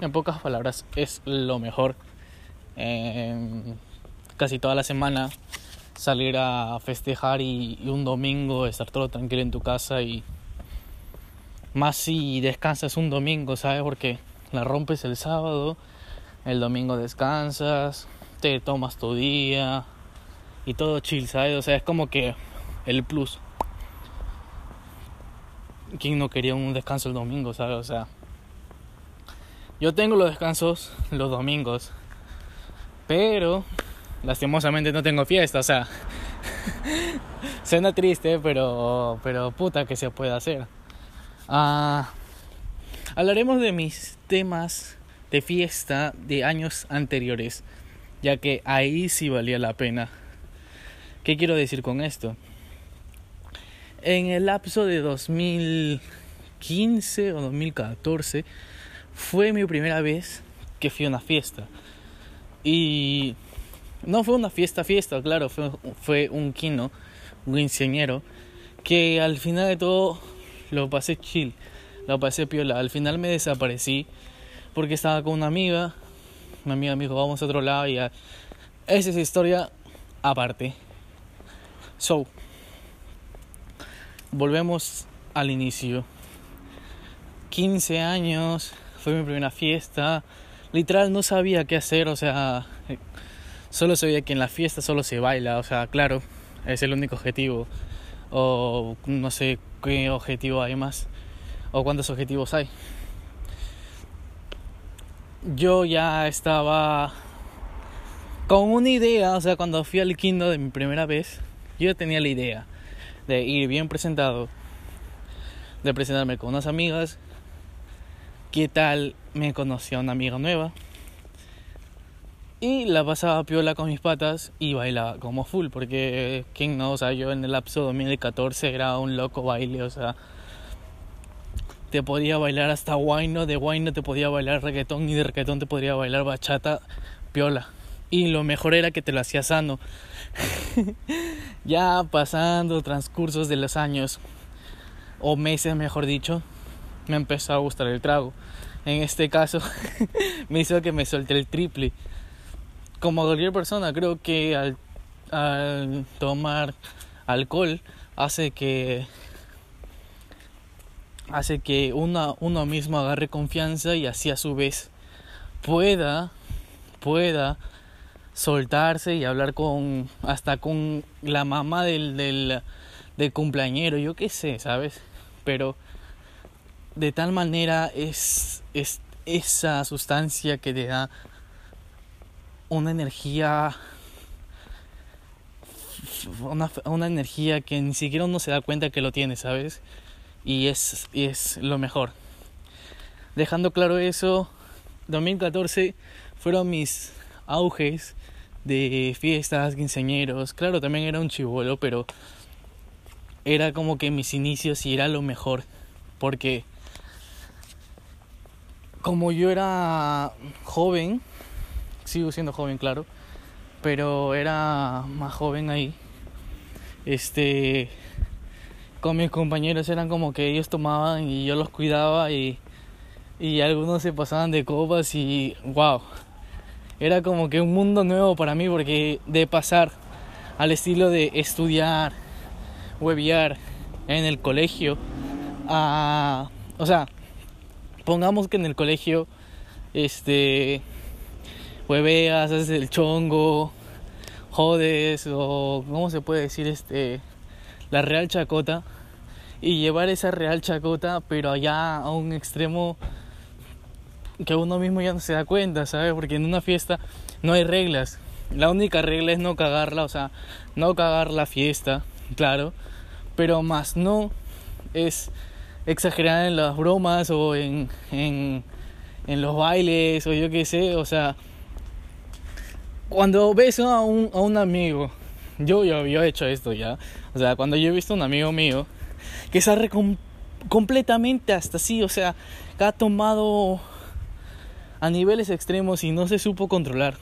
en pocas palabras, es lo mejor. casi toda la semana salir a festejar y un domingo estar todo tranquilo en tu casa y más si descansas un domingo, ¿sabes? Porque la rompes el sábado, el domingo descansas, te tomas tu día y todo chill, ¿sabes? O sea, es como que el plus. ¿Quién no quería un descanso el domingo, ¿sabes? O sea, yo tengo los descansos los domingos, pero lastimosamente no tengo fiesta, o sea, suena triste, pero, pero puta que se puede hacer. Ah, hablaremos de mis temas de fiesta de años anteriores, ya que ahí sí valía la pena. ¿Qué quiero decir con esto? En el lapso de 2015 o 2014 fue mi primera vez que fui a una fiesta. Y no fue una fiesta, fiesta, claro, fue, fue un kino, un ingeniero, que al final de todo lo pasé chill, lo pasé piola. Al final me desaparecí porque estaba con una amiga. Mi amiga me dijo, vamos a otro lado y. Esa es historia aparte. So, volvemos al inicio. 15 años, fue mi primera fiesta. Literal no sabía qué hacer, o sea, solo sabía que en la fiesta solo se baila, o sea, claro, es el único objetivo. O no sé qué objetivo hay más o cuántos objetivos hay. Yo ya estaba con una idea, o sea, cuando fui al Kindle de mi primera vez, yo tenía la idea de ir bien presentado, de presentarme con unas amigas, qué tal me conocía una amiga nueva y la pasaba piola con mis patas y bailaba como full, porque quién no, o sea, yo en el lapso 2014 era un loco baile, o sea, te podía bailar hasta guayno, de guayno te podía bailar reggaetón y de reggaetón te podría bailar bachata piola. Y lo mejor era que te lo hacía sano. ya pasando transcursos de los años, o meses mejor dicho, me empezó a gustar el trago. En este caso, me hizo que me solté el triple como cualquier persona, creo que al, tomar alcohol hace que hace que uno, mismo agarre confianza y así a su vez pueda pueda soltarse y hablar con hasta con la mamá del, del, del cumpleañero, yo qué sé, ¿sabes? Pero de tal manera es, es esa sustancia que te da una energía una, una energía que ni siquiera uno se da cuenta que lo tiene, ¿sabes? Y es, y es lo mejor. Dejando claro eso, 2014 fueron mis auges de fiestas, quinceañeros. Claro, también era un chivolo, pero era como que mis inicios y era lo mejor. Porque como yo era joven, sigo siendo joven, claro, pero era más joven ahí. Este, con mis compañeros eran como que ellos tomaban y yo los cuidaba y, y algunos se pasaban de copas y wow, era como que un mundo nuevo para mí porque de pasar al estilo de estudiar, webear en el colegio a, o sea, pongamos que en el colegio, este, hueveas, haces el chongo, jodes, o ¿cómo se puede decir? Este, la real chacota, y llevar esa real chacota, pero allá a un extremo que uno mismo ya no se da cuenta, ¿sabes? Porque en una fiesta no hay reglas. La única regla es no cagarla, o sea, no cagar la fiesta, claro, pero más no es exagerar en las bromas o en, en, en los bailes o yo qué sé, o sea, cuando ves a un, a un amigo, yo, yo, yo he hecho esto ya, o sea, cuando yo he visto a un amigo mío que se ha completamente hasta así, o sea, que ha tomado a niveles extremos y no se supo controlar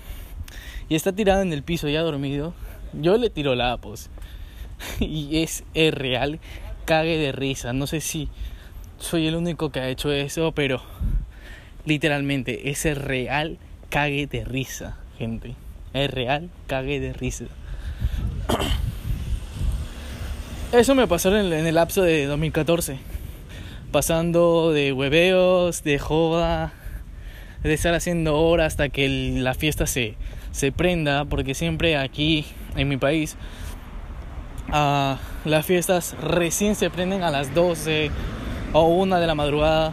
y está tirado en el piso ya dormido, yo le tiro la pues y es, es real, cague de risa, no sé si soy el único que ha hecho eso, pero literalmente ese real cague de risa, gente. Es real cague de risa. Eso me pasó en el lapso de 2014. Pasando de hueveos, de joda, de estar haciendo horas hasta que la fiesta se, se prenda, porque siempre aquí en mi país uh, las fiestas recién se prenden a las 12 o una de la madrugada.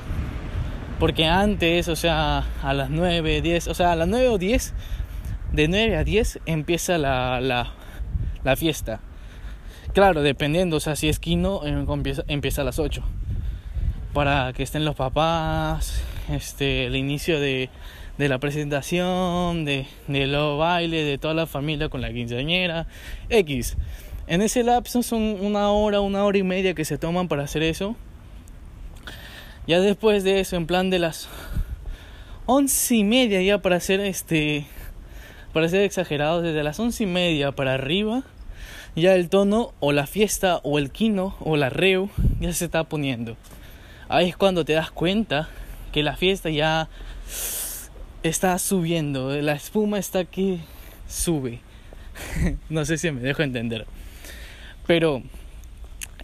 Porque antes, o sea, a las 9, 10, o sea, a las 9 o 10, de 9 a 10 empieza la, la, fiesta. Claro, dependiendo, o sea, si es Kino, em, empieza, empieza a las 8. Para que estén los papás, este, el inicio de, de la presentación, de, de los bailes, de toda la familia con la quinceañera, X. En ese lapso son una hora, una hora y media que se toman para hacer eso. Ya después de eso, en plan de las once y media ya para ser este, para ser exagerado, desde las once y media para arriba, ya el tono o la fiesta o el kino o la reu ya se está poniendo. Ahí es cuando te das cuenta que la fiesta ya está subiendo, la espuma está que sube. no sé si me dejo entender. Pero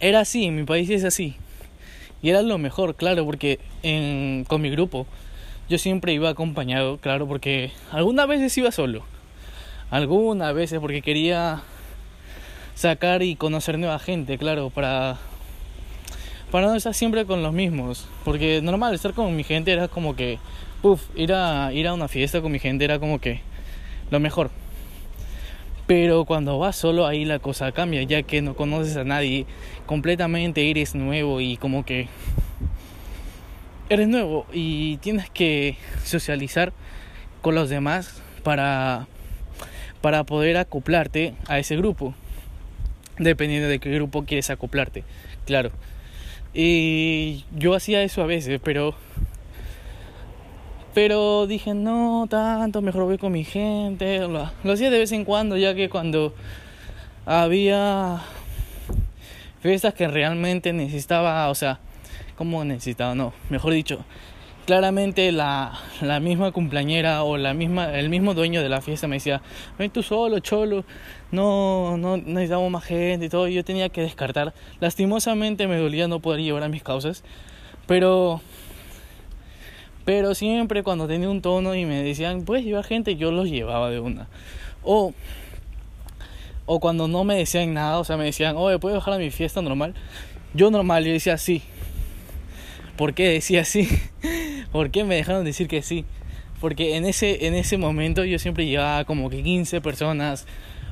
era así, en mi país es así. Y era lo mejor, claro, porque con mi grupo yo siempre iba acompañado, claro, porque algunas veces iba solo. Algunas veces porque quería sacar y conocer nueva gente, claro, para para no estar siempre con los mismos, porque normal estar con mi gente era como que puff, ir a ir a una fiesta con mi gente era como que lo mejor. Pero cuando vas solo ahí la cosa cambia, ya que no conoces a nadie, completamente eres nuevo y como que eres nuevo y tienes que socializar con los demás para para poder acoplarte a ese grupo. Dependiendo de qué grupo quieres acoplarte, claro. Y yo hacía eso a veces, pero pero dije, no tanto, mejor voy con mi gente. Lo, hacía de vez en cuando, ya que cuando había fiestas que realmente necesitaba, o sea, ¿cómo necesitaba? No, mejor dicho, claramente la, la misma cumpleañera o la misma, el mismo dueño de la fiesta me decía, ven tú solo, cholo, no, no necesitamos más gente y todo. Yo tenía que descartar. Lastimosamente me dolía no poder llevar a mis causas, pero pero siempre cuando tenía un tono y me decían, puedes llevar gente, yo los llevaba de una. O, o cuando no me decían nada, o sea, me decían, oye, ¿puedes bajar a mi fiesta normal? Yo normal, yo decía sí. ¿Por qué decía sí? ¿Por qué me dejaron decir que sí? Porque en ese, en ese momento yo siempre llevaba como que 15 personas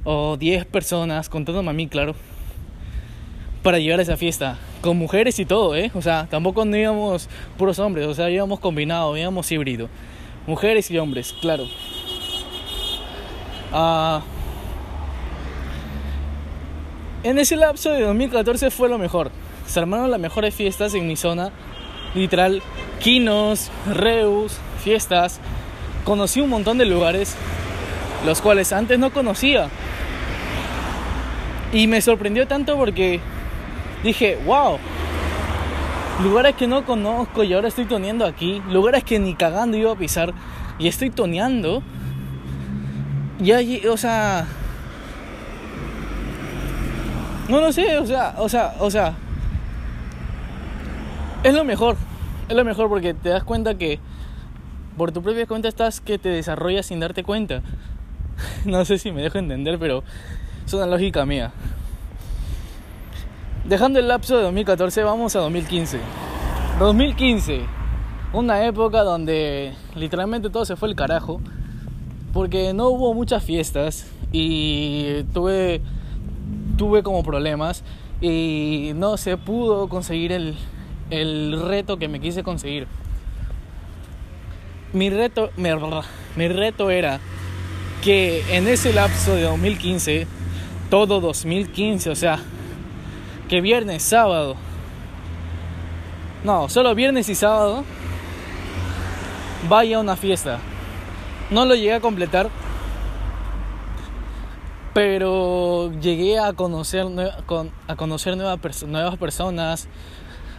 o 10 personas, contándome a mí, claro, para llegar a esa fiesta. Con mujeres y todo, ¿eh? O sea, tampoco no íbamos puros hombres, o sea, íbamos combinados, íbamos híbrido. Mujeres y hombres, claro. Ah, en ese lapso de 2014 fue lo mejor. Se armaron las mejores fiestas en mi zona. Literal, quinos, reus, fiestas. Conocí un montón de lugares, los cuales antes no conocía. Y me sorprendió tanto porque dije, wow, lugares que no conozco y ahora estoy toneando aquí, lugares que ni cagando iba a pisar y estoy toneando. Y allí, o sea, no lo sé, o sea, o sea, o sea, es lo mejor, es lo mejor porque te das cuenta que por tu propia cuenta estás que te desarrollas sin darte cuenta. No sé si me dejo entender, pero es una lógica mía. Dejando el lapso de 2014, vamos a 2015. 2015, una época donde literalmente todo se fue el carajo, porque no hubo muchas fiestas y tuve, tuve como problemas y no se pudo conseguir el, el reto que me quise conseguir. Mi reto, mi, reto era que en ese lapso de 2015, todo 2015, o sea, que viernes, sábado, no, solo viernes y sábado, vaya a una fiesta. No lo llegué a completar, pero llegué a conocer, a conocer nuevas personas,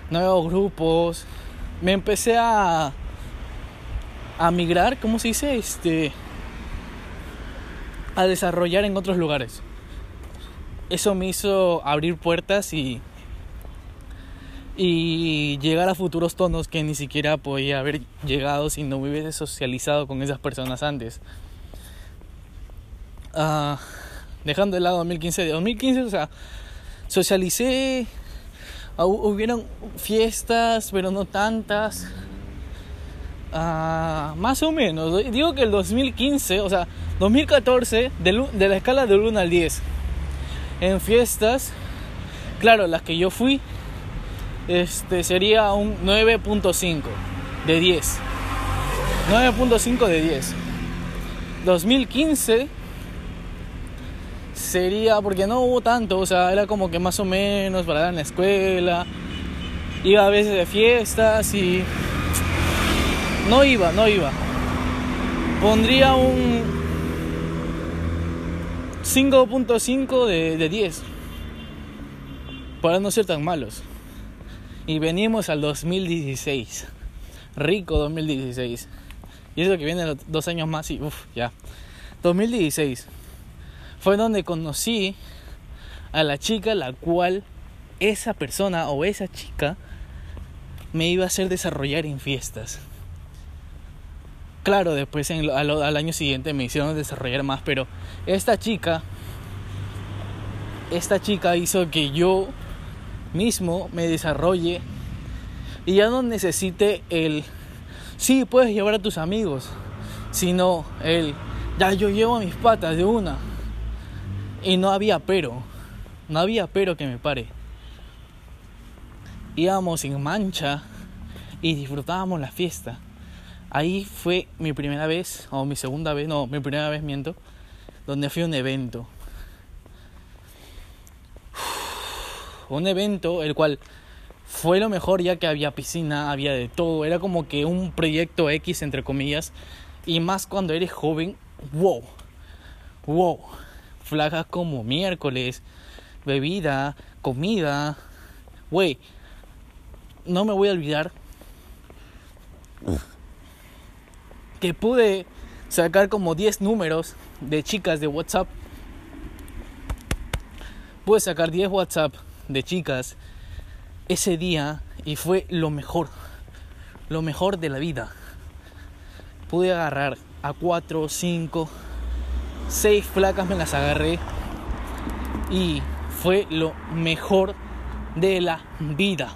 nuevos grupos. Me empecé a, a migrar, ¿cómo se dice? Este, a desarrollar en otros lugares eso me hizo abrir puertas y, y llegar a futuros tonos que ni siquiera podía haber llegado si no me hubiese socializado con esas personas antes. Uh, dejando de lado 2015, de 2015, o sea, socialicé, hubieron fiestas, pero no tantas. Uh, más o menos, digo que el 2015, o sea, 2014, de, de la escala del 1 al 10 en fiestas, claro, las que yo fui, este sería un 9.5 de 10. 9.5 de 10. 2015 sería porque no hubo tanto, o sea, era como que más o menos para dar en la escuela. Iba a veces de fiestas y no iba, no iba. Pondría un 5.5 de, de 10. Para no ser tan malos. Y venimos al 2016. Rico 2016. Y eso que viene dos años más y uff, ya. 2016. Fue donde conocí a la chica la cual esa persona o esa chica me iba a hacer desarrollar en fiestas. Claro, después al, al, año siguiente me hicieron desarrollar más, pero esta chica, esta chica hizo que yo mismo me desarrolle y ya no necesite el, sí, puedes llevar a tus amigos, sino el, ya yo llevo a mis patas de una. Y no había pero, no había pero que me pare. Íbamos sin mancha y disfrutábamos la fiesta. Ahí fue mi primera vez, o mi segunda vez, no, mi primera vez miento, donde fui a un evento. Un evento el cual fue lo mejor ya que había piscina, había de todo, era como que un proyecto X entre comillas, y más cuando eres joven, wow, wow, flagas como miércoles, bebida, comida, güey, no me voy a olvidar que pude sacar como 10 números de chicas de WhatsApp. Pude sacar 10 WhatsApp de chicas ese día y fue lo mejor, lo mejor de la vida. Pude agarrar a 4, 5, 6 flacas, me las agarré y fue lo mejor de la vida.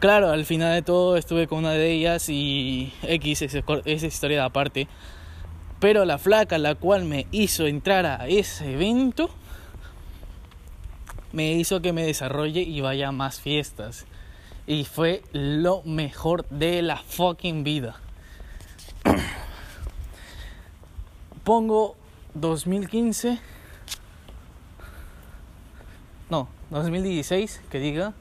Claro, al final de todo estuve con una de ellas y X, esa historia de aparte. Pero la flaca la cual me hizo entrar a ese evento me hizo que me desarrolle y vaya a más fiestas. Y fue lo mejor de la fucking vida. Pongo 2015. No, 2016, que diga.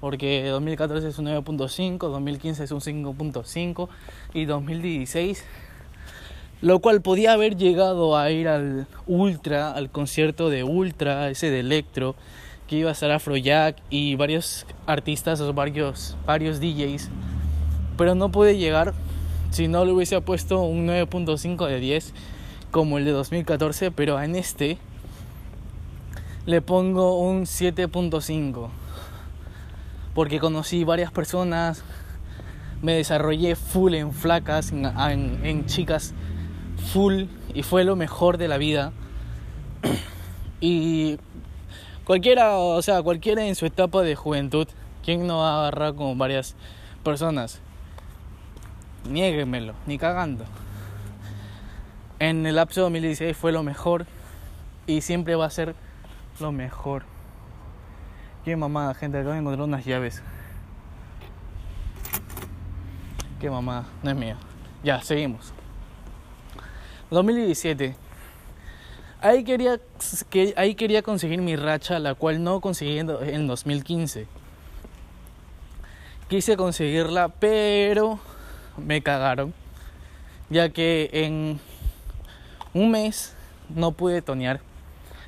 Porque 2014 es un 9.5, 2015 es un 5.5 y 2016 lo cual podía haber llegado a ir al Ultra, al concierto de Ultra, ese de Electro, que iba a estar Afrojack y varios artistas o varios, varios DJs, pero no pude llegar si no le hubiese puesto un 9.5 de 10 como el de 2014, pero en este le pongo un 7.5 porque conocí varias personas, me desarrollé full en flacas, en, chicas full y fue lo mejor de la vida. y cualquiera, o sea, cualquiera en su etapa de juventud, ¿quién no va a agarrar con varias personas? Niéguemelo, ni cagando. En el lapso 2016 fue lo mejor y siempre va a ser lo mejor. Qué mamada, gente, acabo de encontrar unas llaves. Qué mamada, no es mío. Ya, seguimos. 2017. Ahí quería, que, ahí quería conseguir mi racha, la cual no conseguí en 2015. Quise conseguirla, pero me cagaron, ya que en un mes no pude tonear,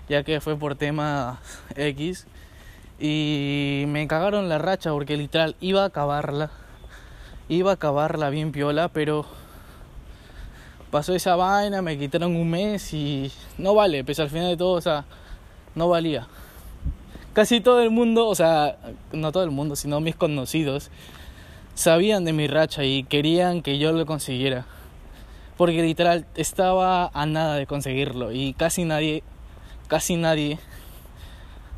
ya que fue por tema X. Y me cagaron la racha porque literal iba a acabarla. Iba a acabarla bien piola, pero pasó esa vaina, me quitaron un mes y no vale, pues al final de todo, o sea, no valía. Casi todo el mundo, o sea, no todo el mundo, sino mis conocidos, sabían de mi racha y querían que yo lo consiguiera. Porque literal estaba a nada de conseguirlo y casi nadie, casi nadie.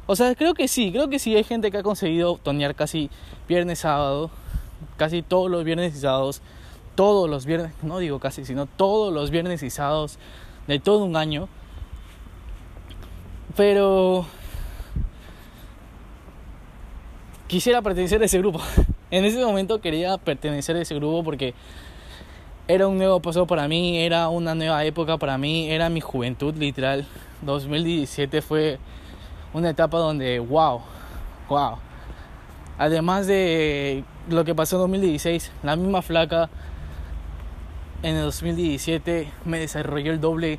O sea, creo que sí, creo que sí hay gente que ha conseguido tonear casi viernes, sábado, casi todos los viernes y sábados todos los viernes, no digo casi, sino todos los viernes y sábados de todo un año. Pero quisiera pertenecer a ese grupo. En ese momento quería pertenecer a ese grupo porque era un nuevo paso para mí, era una nueva época para mí, era mi juventud literal. 2017 fue una etapa donde, wow, wow. Además de lo que pasó en 2016, la misma flaca en el 2017 me desarrolló el doble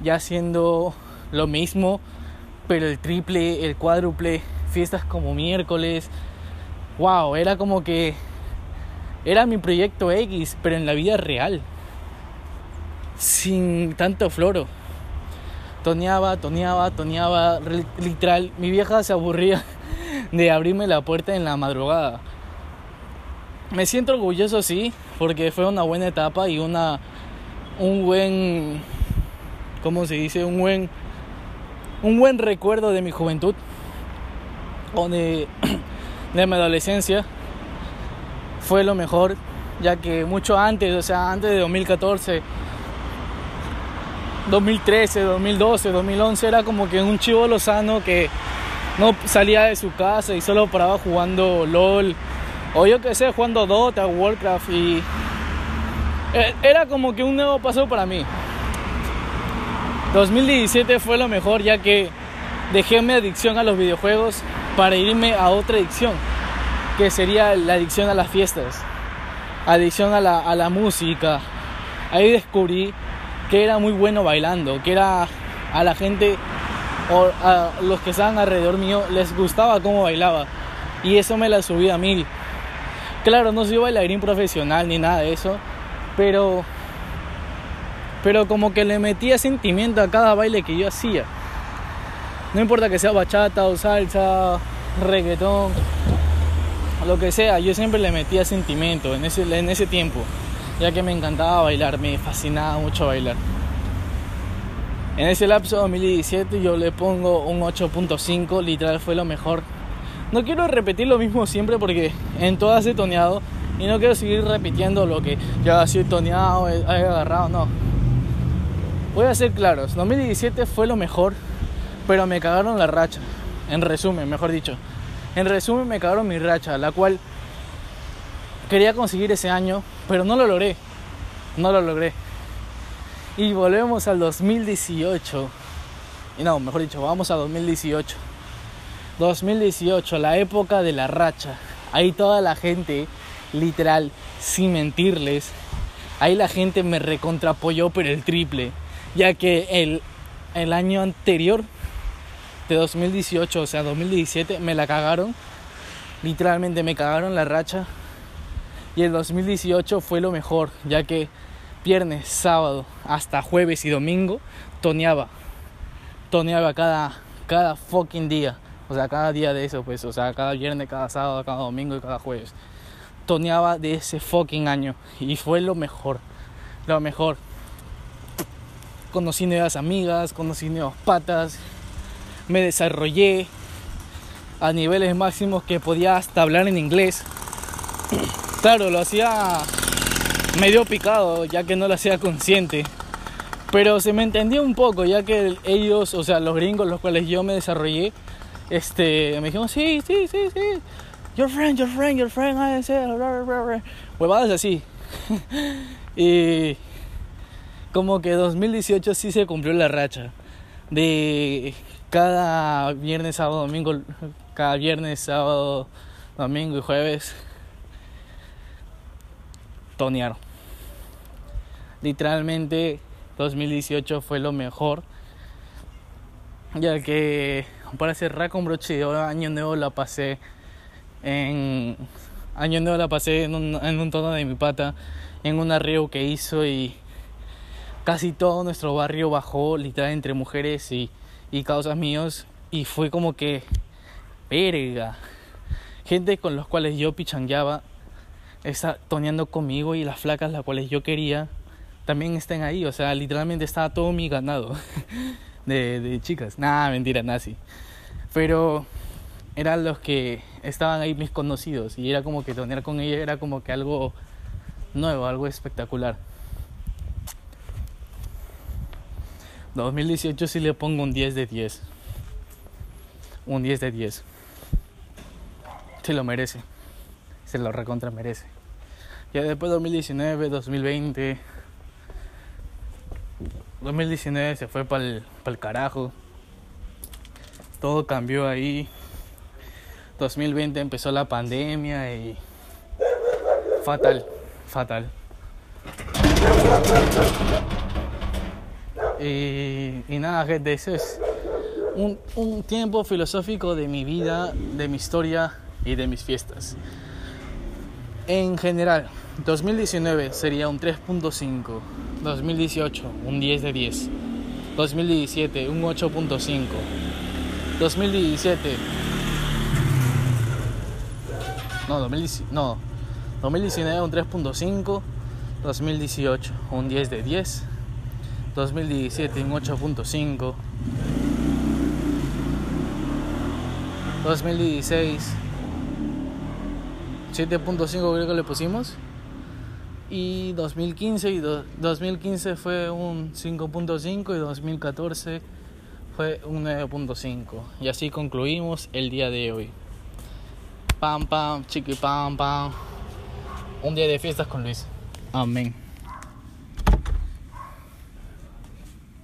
ya haciendo lo mismo, pero el triple, el cuádruple, fiestas como miércoles. Wow, era como que era mi proyecto X, pero en la vida real. Sin tanto floro. Toneaba, toneaba, toneaba, literal. Mi vieja se aburría de abrirme la puerta en la madrugada. Me siento orgulloso, sí, porque fue una buena etapa y una un buen ¿cómo se dice? un buen un buen recuerdo de mi juventud o de, de mi adolescencia fue lo mejor ya que mucho antes, o sea, antes de 2014 2013, 2012, 2011 era como que un chivo lozano que no salía de su casa y solo paraba jugando LOL o yo que sé, jugando Dota, Warcraft y eh, era como que un nuevo paso para mí. 2017 fue lo mejor ya que dejé mi adicción a los videojuegos para irme a otra adicción, que sería la adicción a las fiestas, adicción a la, a la música. Ahí descubrí que era muy bueno bailando, que era a la gente o a los que estaban alrededor mío les gustaba cómo bailaba y eso me la subí a mil. Claro, no soy bailarín profesional ni nada de eso, pero pero como que le metía sentimiento a cada baile que yo hacía. No importa que sea bachata o salsa, reggaetón, lo que sea, yo siempre le metía sentimiento en ese, en ese tiempo, ya que me encantaba bailar, me fascinaba mucho bailar. En ese lapso 2017 yo le pongo un 8.5, literal fue lo mejor no quiero repetir lo mismo siempre porque en todas he toneado y no quiero seguir repitiendo lo que ya he toneado, he, agarrado, no. Voy a ser claros, 2017 fue lo mejor, pero me cagaron la racha. En resumen, mejor dicho. En resumen, me cagaron mi racha, la cual quería conseguir ese año, pero no lo logré. No lo logré. Y volvemos al 2018. Y no, mejor dicho, vamos a 2018. 2018, la época de la racha. Ahí toda la gente, literal, sin mentirles, ahí la gente me recontrapoyó pero el triple. Ya que el, el año anterior de 2018, o sea, 2017, me la cagaron. Literalmente me cagaron la racha. Y el 2018 fue lo mejor, ya que viernes, sábado, hasta jueves y domingo, toneaba. Toneaba cada, cada fucking día. O sea, cada día de eso, pues. O sea, cada viernes, cada sábado, cada domingo y cada jueves. Toneaba de ese fucking año. Y fue lo mejor. Lo mejor. Conocí nuevas amigas, conocí nuevas patas. Me desarrollé a niveles máximos que podía hasta hablar en inglés. Claro, lo hacía medio picado, ya que no lo hacía consciente. Pero se me entendía un poco, ya que ellos, o sea, los gringos, los cuales yo me desarrollé, este, me dijeron, sí, sí, sí, sí, your friend, your friend, your friend, I say, huevadas así. y como que 2018 sí se cumplió la racha de cada viernes, sábado, domingo, cada viernes, sábado, domingo y jueves tonear. Literalmente 2018 fue lo mejor. Ya que para cerrar con broche de oro, año nuevo la pasé en año nuevo la pasé en un, en un tono de mi pata, en un arreo que hizo y casi todo nuestro barrio bajó, literal entre mujeres y, y causas míos y fue como que verga. Gente con los cuales yo pichangueaba está toneando conmigo y las flacas las cuales yo quería también estén ahí. O sea, literalmente estaba todo mi ganado de, chicas. Nada, mentira, nazi. Pero eran los que estaban ahí mis conocidos y era como que tonear con ella era como que algo nuevo, algo espectacular. 2018 sí le pongo un 10 de 10. Un 10 de 10. Se lo merece se lo recontra merece. Ya después 2019, 2020, 2019 se fue para el carajo. Todo cambió ahí. 2020 empezó la pandemia y fatal, fatal. Y, nada, gente, eso es un, un tiempo filosófico de mi vida, de mi historia y de mis fiestas. En general, 2019 sería un 3.5, 2018 un 10 de 10, 2017 un 8.5, 2017 no, 2019, no, 2019 un 3.5, 2018 un 10 de 10, 2017 un 8.5, 2016 7.5 creo que le pusimos. Y 2015 y 2015 fue un 5.5 y 2014 fue un 9.5. Y así concluimos el día de hoy. Pam pam, chiqui pam pam. Un día de fiestas con Luis. Amén.